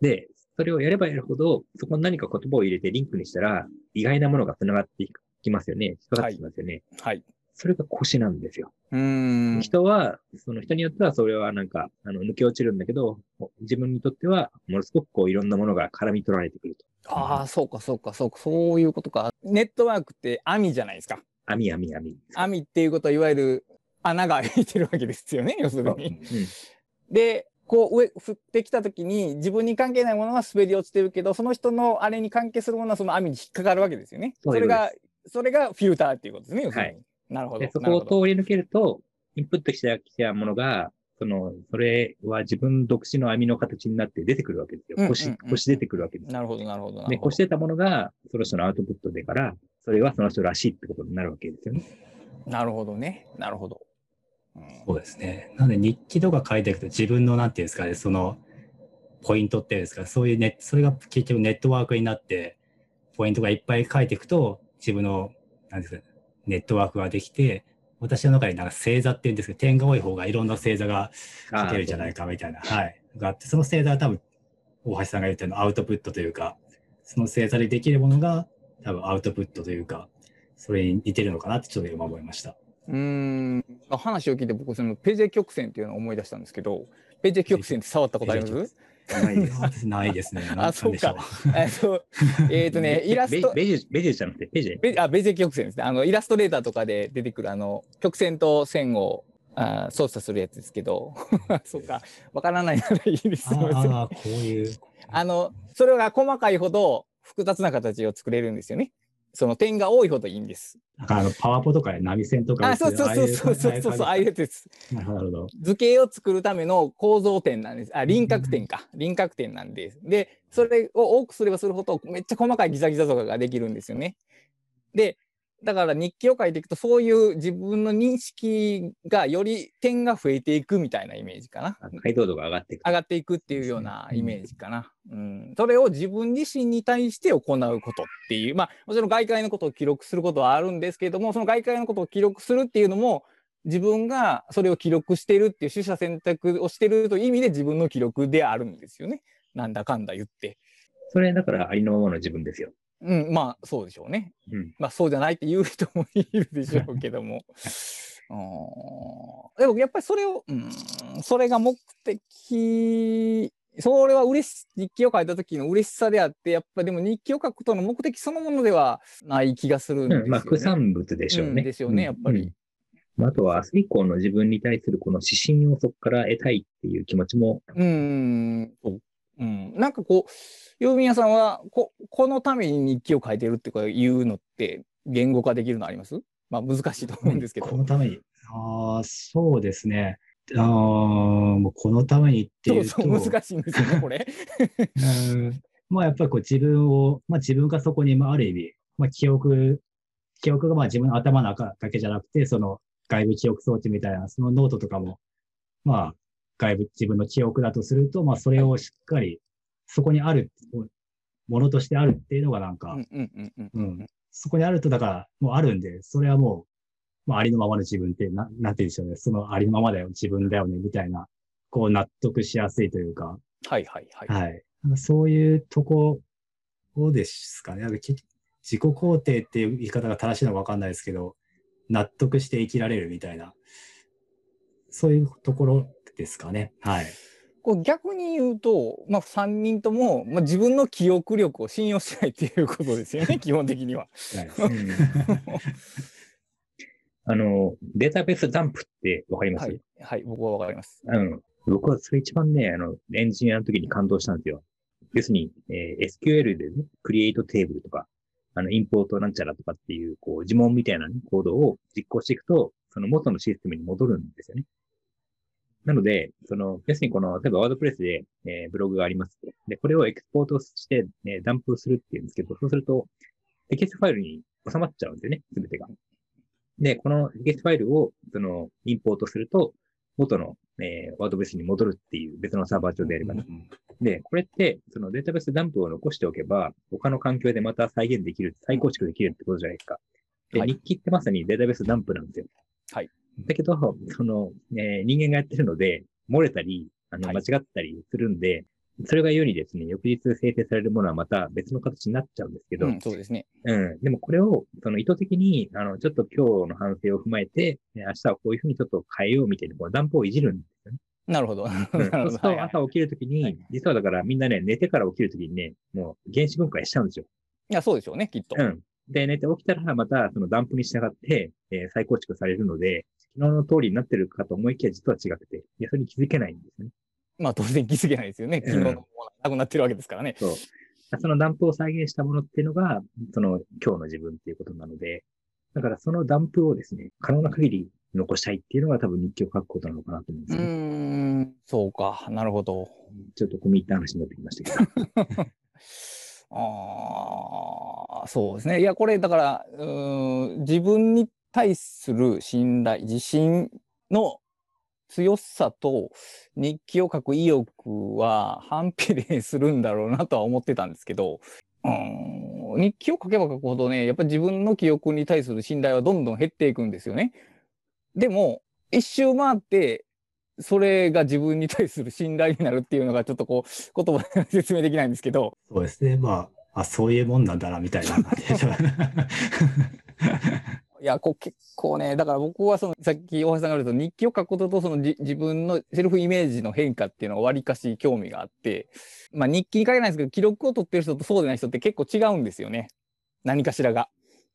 で、それをやればやるほど、そこに何か言葉を入れてリンクにしたら、意外なものが繋がっていきますよね。引っかかってきますよね。はい。それが腰なんですよ。うーん。人は、その人によってはそれはなんか、あの、抜け落ちるんだけど、自分にとっては、ものすごくこう、いろんなものが絡み取られてくると。ああ、そうか、そうか、そうか、そういうことか。ネットワークって網じゃないですか。網網網。網っていうことは、いわゆる穴が開いてるわけですよね、要するに。うん。で、こう上、降ってきたときに、自分に関係ないものは滑り落ちてるけど、その人のあれに関係するものはその網に引っかかるわけですよね。それが、それがフィルターっていうことですね、要するに。はいなるほど。で、そこを通り抜けると、インプットしてきたものが、その、それは自分独自の網の形になって出てくるわけですよ。うんうんうん腰、腰出てくるわけですよ。なるほど、なるほど。なで、腰出たものが、その人のアウトプットでから、それはその人らしいってことになるわけですよね。なるほどね。なるほど。うんそうですね。なので日記とか書いていくと自分のなんていうんですかね、そのポイントっていうんですか、そういうネそれが結局ネットワークになって、ポイントがいっぱい書いていくと、自分の、なんですか、ネットワークができて、私の中になんか星座っていうんですけど、点が多い方がいろんな星座が書けるんじゃないかみたいな、はい。があって、その星座は多分、大橋さんが言ったようなアウトプットというか、その星座でできるものが多分アウトプットというか、それに似てるのかなってちょっと今思いました。うーん。あ話を聞いて僕そのペジェ曲線っていうのを思い出したんですけどペジェ曲線って触ったことあります？ないです。ないですね。あそうか。えっとえーとね イラストベベジュ、ベジュじゃなくて、ペジェ？ベあベジェ曲線ですね。あのイラストレーターとかで出てくるあの曲線と線をあ操作するやつですけど。そうか。わからないならいいです。ああ、こういう。あのそれが細かいほど複雑な形を作れるんですよねその点が多いほどいいんですなんかあのパワポとかで波線とかあそうそうそうそうそうそうああいうやつですなるほど。図形を作るための構造点なんです。あ、輪郭点か。輪郭点なんです。で、それを多くすればするほど、めっちゃ細かいギザギザとかができるんですよね。で、だから日記を書いていくと、そういう自分の認識がより点が増えていくみたいなイメージかな。解像度が上がっていく。上がっていくっていうようなイメージかな。うん。それを自分自身に対して行うことっていう、まあ、もちろん外界のことを記録することはあるんですけれども、その外界のことを記録するっていうのも、自分がそれを記録してるっていう取捨選択をしてるという意味で自分の記録であるんですよね。なんだかんだ言って。それだからありのままの自分ですよ。うん、まあそうでしょうね。うん。まあそうじゃないって言う人もいるでしょうけども。う んでもやっぱりそれを、うん、それが目的、それは嬉し日記を書いた時の嬉しさであって、やっぱでも日記を書くとの目的そのものではない気がするんですよね。うん、まあ、副産物でしょうね。うんですよねやっぱりああとは、明日以降の自分に対するこの指針をそこから得たいっていう気持ちも、うーん。そううん、なんかこう、郵便屋さんはこ、このために日記を書いてるっていうのって、言語化できるのあります？まあ難しいと思うんですけど。このために。ああ、そうですね。ああ、もうこのためにっていううと。そそう、難しいんですよね、これ。うんまあやっぱりこう自分を、まあ自分がそこに、まあある意味、まあ記憶、記憶がまあ自分の頭の中だけじゃなくて、その外部記憶装置みたいな、そのノートとかも、まあ外部自分の記憶だとすると、まあそれをしっかり、そこにある、ものとしてあるっていうのがなんか。そこにあると、だから、もうあるんで、それはもう、まあ、ありのままの自分って、な、なんて言うんでしょうね。そのありのままだよ、自分だよね、みたいな、こう納得しやすいというか、はいはいはい。はい。そういうところですかね。自己肯定っていう言い方が正しいのかわかんないですけど、納得して生きられるみたいな、そういうところですかね。はい。こう逆に言うと、まあ、3人とも、まあ、自分の記憶力を信用しないっていうことですよね、基本的には。あの、データベースダンプってわかります、はい。はい。僕はわかります。うん。僕はそれ一番ね、あの、エンジニアの時に感動したんですよ。要するに、えー SQL でね、クリエイトテーブルとか、あの、インポートなんちゃらとかっていう、こう、呪文みたいな、ね、コードを実行していくと、その元のシステムに戻るんですよね。なので、その、要するにこの、例えば WordPress で、えーブログがありますと。で、これをエクスポートして、えーダンプするっていうんですけど、そうすると、テキストファイルに収まっちゃうんですよね、すべてが。で、このテキストファイルを、その、インポートすると、元の、えー WordPress に戻るっていう別のサーバー上でやればね。で、これって、そのデータベースダンプを残しておけば、他の環境でまた再現できる、再構築できるってことじゃないですか。で、はい日記ってまさにデータベースダンプなんですよ。はい。だけど、その、えー人間がやってるので、漏れたり、あの、はい間違ったりするんで、それが世にですね、翌日生成されるものはまた別の形になっちゃうんですけど、うん、そうですね。うん。でもこれを、その意図的に、あの、ちょっと今日の反省を踏まえて、ね明日はこういうふうにちょっと変えようみたいな、こう、ダンプをいじるんですよね。なるほど。なうん るほど。そうするとはいはい朝起きるときに、はい実はだからみんなね、寝てから起きるときにね、もう原子分解しちゃうんですよ。いや、そうでしょうね、きっと。うん。で、寝て起きたらまたそのダンプに従って、えー再構築されるので、昨日の通りになってるかと思いきや実は違くて、いや、それに気づけないんですよね。まあ、当然気づけないですよね。昨日のもなくなってるわけですからね。そう。そのダンプを再現したものっていうのが、その今日の自分っていうことなので、だからそのダンプをですね、可能な限り残したいっていうのが多分日記を書くことなのかなと思うんですよね。ん、そうか。なるほど。ちょっと込み入った話になってきましたけど。ああ、そうですね。いや、これ、だから、うーん自分に対する信頼、自信の強さと日記を書く意欲は反比例するんだろうなとは思ってたんですけど、うーん日記を書けば書くほどね、やっぱり自分の記憶に対する信頼はどんどん減っていくんですよね。でも、一周回って、それが自分に対する信頼になるっていうのがちょっとこう、言葉で説明できないんですけど、そうですね。まあ、あ、そういうもんなんだな、みたいな。いや、こう結構ね、だから僕はその、さっき大橋さんが言われた日記を書くこととそのじ自分のセルフイメージの変化っていうのが割かし興味があって、まあ日記に書けないんですけど、記録を取ってる人とそうでない人って結構違うんですよね。何かしらが。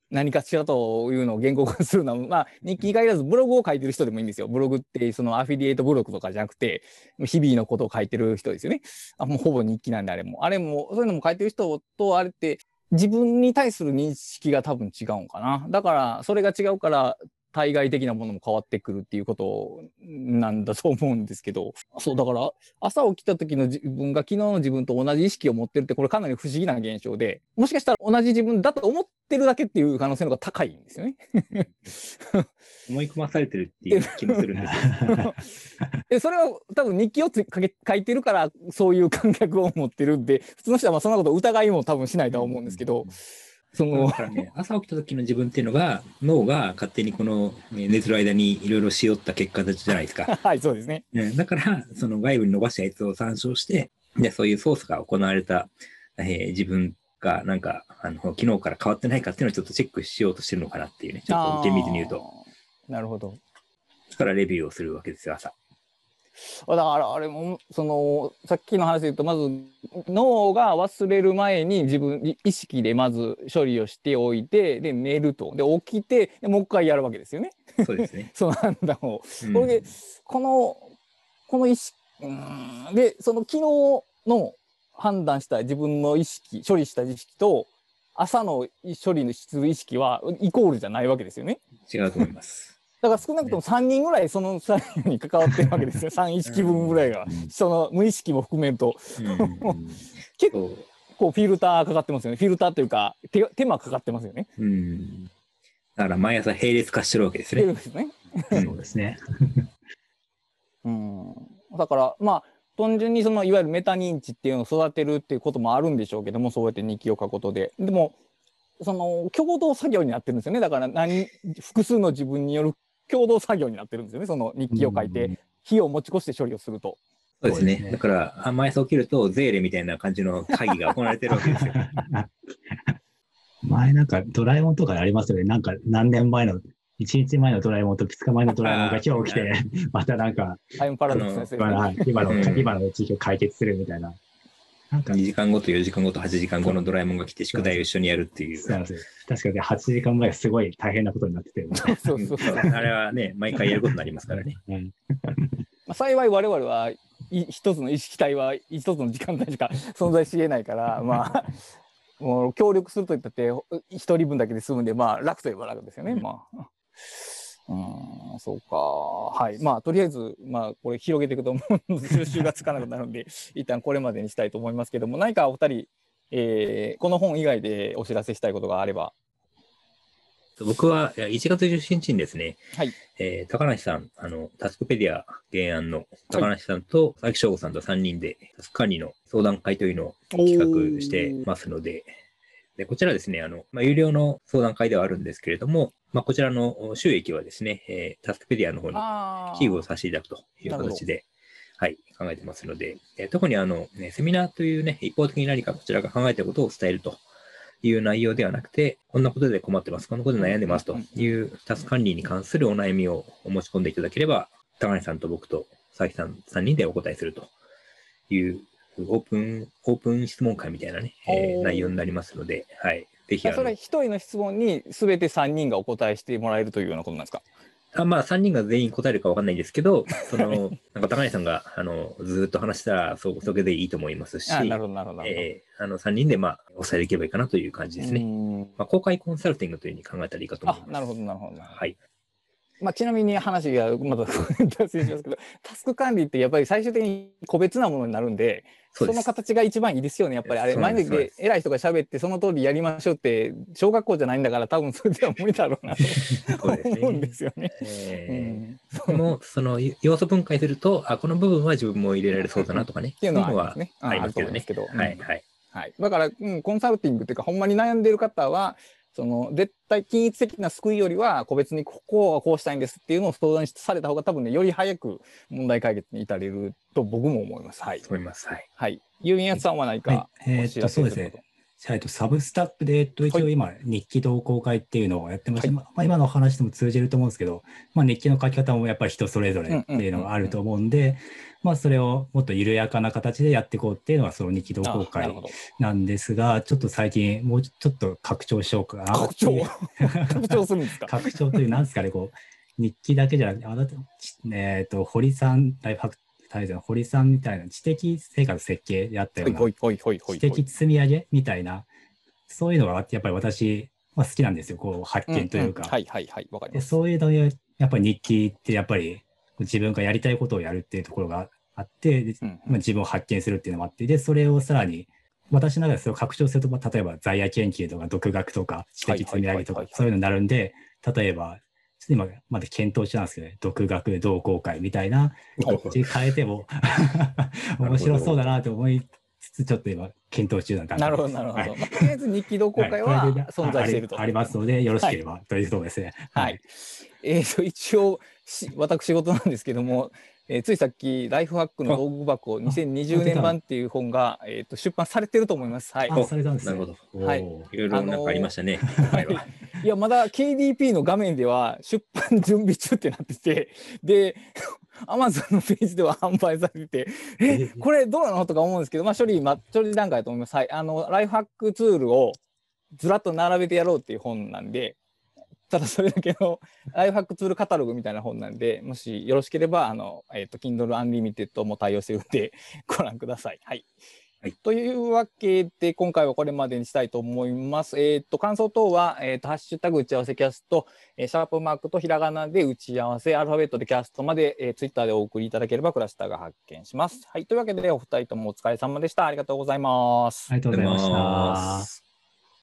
何かしらというのを言語化するのは、まあ日記に限らずブログを書いてる人でもいいんですよ。ブログってそのアフィリエイトブログとかじゃなくて、日々のことを書いてる人ですよね。あもうほぼ日記なんであれも。あれも、そういうのも書いてる人とあれって自分に対する認識が多分違うんかな。だから、それが違うから、対外的なものも変わってくるっていうことなんだと思うんですけど、そう、だから、朝起きた時の自分が昨日の自分と同じ意識を持ってるって、これかなり不思議な現象で、もしかしたら同じ自分だと思ってるだけっていう可能性の方が高いんですよね。思い込まされてるっていう気もするん ですよ。でそれは多分日記をつ書け書いてるからそういう感覚を持ってるんで普通の人はまあそんなこと疑いも多分しないとは思うんですけど、そのだからね、朝起きた時の自分っていうのが、脳が勝手にこのね寝てる間にいろいろしよった結果じゃないですか。はいそうですね。うんだから、その外部に伸ばしたやつを参照して、で、そういう操作が行われた、えー自分がなんか、あの、昨日から変わってないかっていうのをちょっとチェックしようとしてるのかなっていうね、ちょっと厳密に言うと。なるほど。だからレビューをするわけですよ、朝。だからあれもそのさっきの話で言うとまず脳が忘れる前に自分い意識でまず処理をしておいてで寝るとで起きてでもう一回やるわけですよねそうですね。その判断を。うんこれでこのこの意識でその昨日の判断した自分の意識処理した意識と朝の処理する意識はイコールじゃないわけですよね。違うと思います。だから少なくとも3人ぐらいその作業に関わってるわけですよ。3意識分ぐらいが。その無意識も含めるとうん 結そう構フィルターかかってますよね。フィルターというか手手間かかってますよね。うん。だから毎朝並列化してるわけですね。ですね。うんそうですね。うん。だからまあ単純にそのいわゆるメタ認知っていうのを育てるっていうこともあるんでしょうけどもそうやって日記を書くことで。でもその共同作業になってるんですよね。だから何複数の自分による共同作業になってるんですよね。その日記を書いて火を持ち越して処理をすると。そうですね。だから、あ毎朝起きると、ゼーレみたいな感じの会議が行われてるわけですよ。前なんかドラえもんとかでありますよね。なんか何年前の、1日前のドラえもんと2日前のドラえもんが今日起きて、またなんか、タイムパラドックス先生。今のはい今のうん今の地域を解決するみたいな。なんか2時間後と4時間後と8時間後のドラえもんが来て宿題を一緒にやるっていう。そうなんですよ確かに8時間前すごい大変なことになってて、そうそうそう。あれはね、毎回やることになりますからね。う んまあ、幸い我々はい一つの意識体は一つの時間帯しか存在しえないから、まあ、もう協力するといったって一人分だけで済むんで、まあ楽といえば楽ですよね。まあ。うん、そうか。はい。まあ、とりあえず、まあ、これ広げていくともう収集がつかなくなるんで、一旦これまでにしたいと思いますけども、何かお二人、えーこの本以外でお知らせしたいことがあれば。僕はいや1月17日にですね、はい。えー高梨さん、あの、タスクペディア原案の高梨さんと佐々木翔吾さんと3人で、タスク管理の相談会というのを企画してますので、でこちらですね、あの、まあ、有料の相談会ではあるんですけれども、まあ、こちらの収益はですね、えータスクペディアの方に寄付をさせていただくという形で、はい、考えてますので、えー特にあの、ね、セミナーというね、一方的に何かこちらが考えていることを伝えるという内容ではなくて、こんなことで困ってます、こんなことで悩んでますというタスク管理に関するお悩みをお持ち込んでいただければ、高梨さんと僕と佐々木さん3人でお答えするというオープン、オープン質問会みたいなね、えー。内容になりますので、はい。ぜひあのあそれ、一人の質問に全て3人がお答えしてもらえるというようなことなんですか？あまあ、3人が全員答えるかわかんないですけど、その、なんか高梨さんが、あの、ずーっと話したら、そ、それでいいと思いますし、あなるほど、なるほど。なるほどえーあの、3人で、まあ、お伝えできればいいかなという感じですね。まあ、公開コンサルティングというふうに考えたらいいかと思います。あなるほど、なるほど。はい。まあ、ちなみに話がまだ 脱線しますけど、タスク管理ってやっぱり最終的に個別なものになるんで、そ。の形が一番いいですよね。やっぱりあれ、前で偉い人が喋って、その通りやりましょうって、小学校じゃないんだから、多分それでは無理だろうなと そうですね思うんですよね。うえんも、その、要素分解すると、あ、この部分は自分も入れられそうだなとかね。っていうのはありますね。ありますよね。あると思うんはい、ですけど。はい。はい、だから、うん、コンサルティングっていうか、ほんまに悩んでる方は、その絶対均一的な救いよりは、個別にここはこうしたいんですっていうのを相談された方が、多分ね、より早く問題解決に至れると僕も思います。はい。思います。はい。はい。ユーミンさんは何か、はいえーそうですねといサブスタックで、えっと、一応今、日記同好会っていうのをやってまして、はいまあ、今の話でも通じると思うんですけど、まあ、日記の書き方もやっぱり人それぞれっていうのがあると思うんで、まあ、それをもっと緩やかな形でやっていこうっていうのが、その日記同と好会あなんですが、ちょっと最近、もうちょっと拡張しようかな拡張？拡張するんですか？拡張という、なんですかね、こう、日記だけじゃなくて、あえっと、堀さん、ライフハック大全、堀さんみたいな知的生活設計であったような知的積み上げみたいな、そういうのがやっぱり私は好きなんですよ、こう発見というか。んんはいはいはい、わかりでます。そういうので、やっぱり日記ってやっぱり自分がやりたいことをやるっていうところがあって、まあ、自分を発見するっていうのもあって、で、それをさらに、私の中でそれを拡張すると、まあ例えば在野研究とか独学とか知的積み上げとはいはいはいはいかそういうのになるんで、例えば、ちょっと今まだ検討中なんですけど、ね、独学同好会みたいな形変えても 面白そうだなと思いつつ、ちょっと今検討中な段階です。なるほど、なるほど。はいまあとりあえず日記同好会は存在していると。あありありますので、よろしければ、というところですね。はい。えー、と一応し 私事なんですけども、えーついさっき「ライフハックの道具箱2020年版」っていう本が、えー、と出版されてると思います。はい。あ、されたんですね。なるほど。はいいろいろなんかありましたね、今回は。いやまだ KDP の画面では出版準備中ってなっててで Amazon のページでは販売されててええこれどうなのとか思うんですけど、まあ、処理、まあ、処理段階だと思います。はい。あのライフハックツールをずらっと並べてやろうっていう本なんでただそれだけの ライフハックツールカタログみたいな本なんでもしよろしければあの、えー、と Kindle Unlimited も対応してるんで ご覧ください。はいはいというわけで、今回はこれまでにしたいと思います。えっ、と、感想等は、えっ、と、ハッシュタグ打ち合わせキャスト、えーシャープマークとひらがなで打ち合わせ、アルファベットでキャストまで、えー、ツイッターでお送りいただければ、クラスターが発見します。はい。というわけで、お二人ともお疲れ様でした。ありがとうございます。ありがとうございました。す。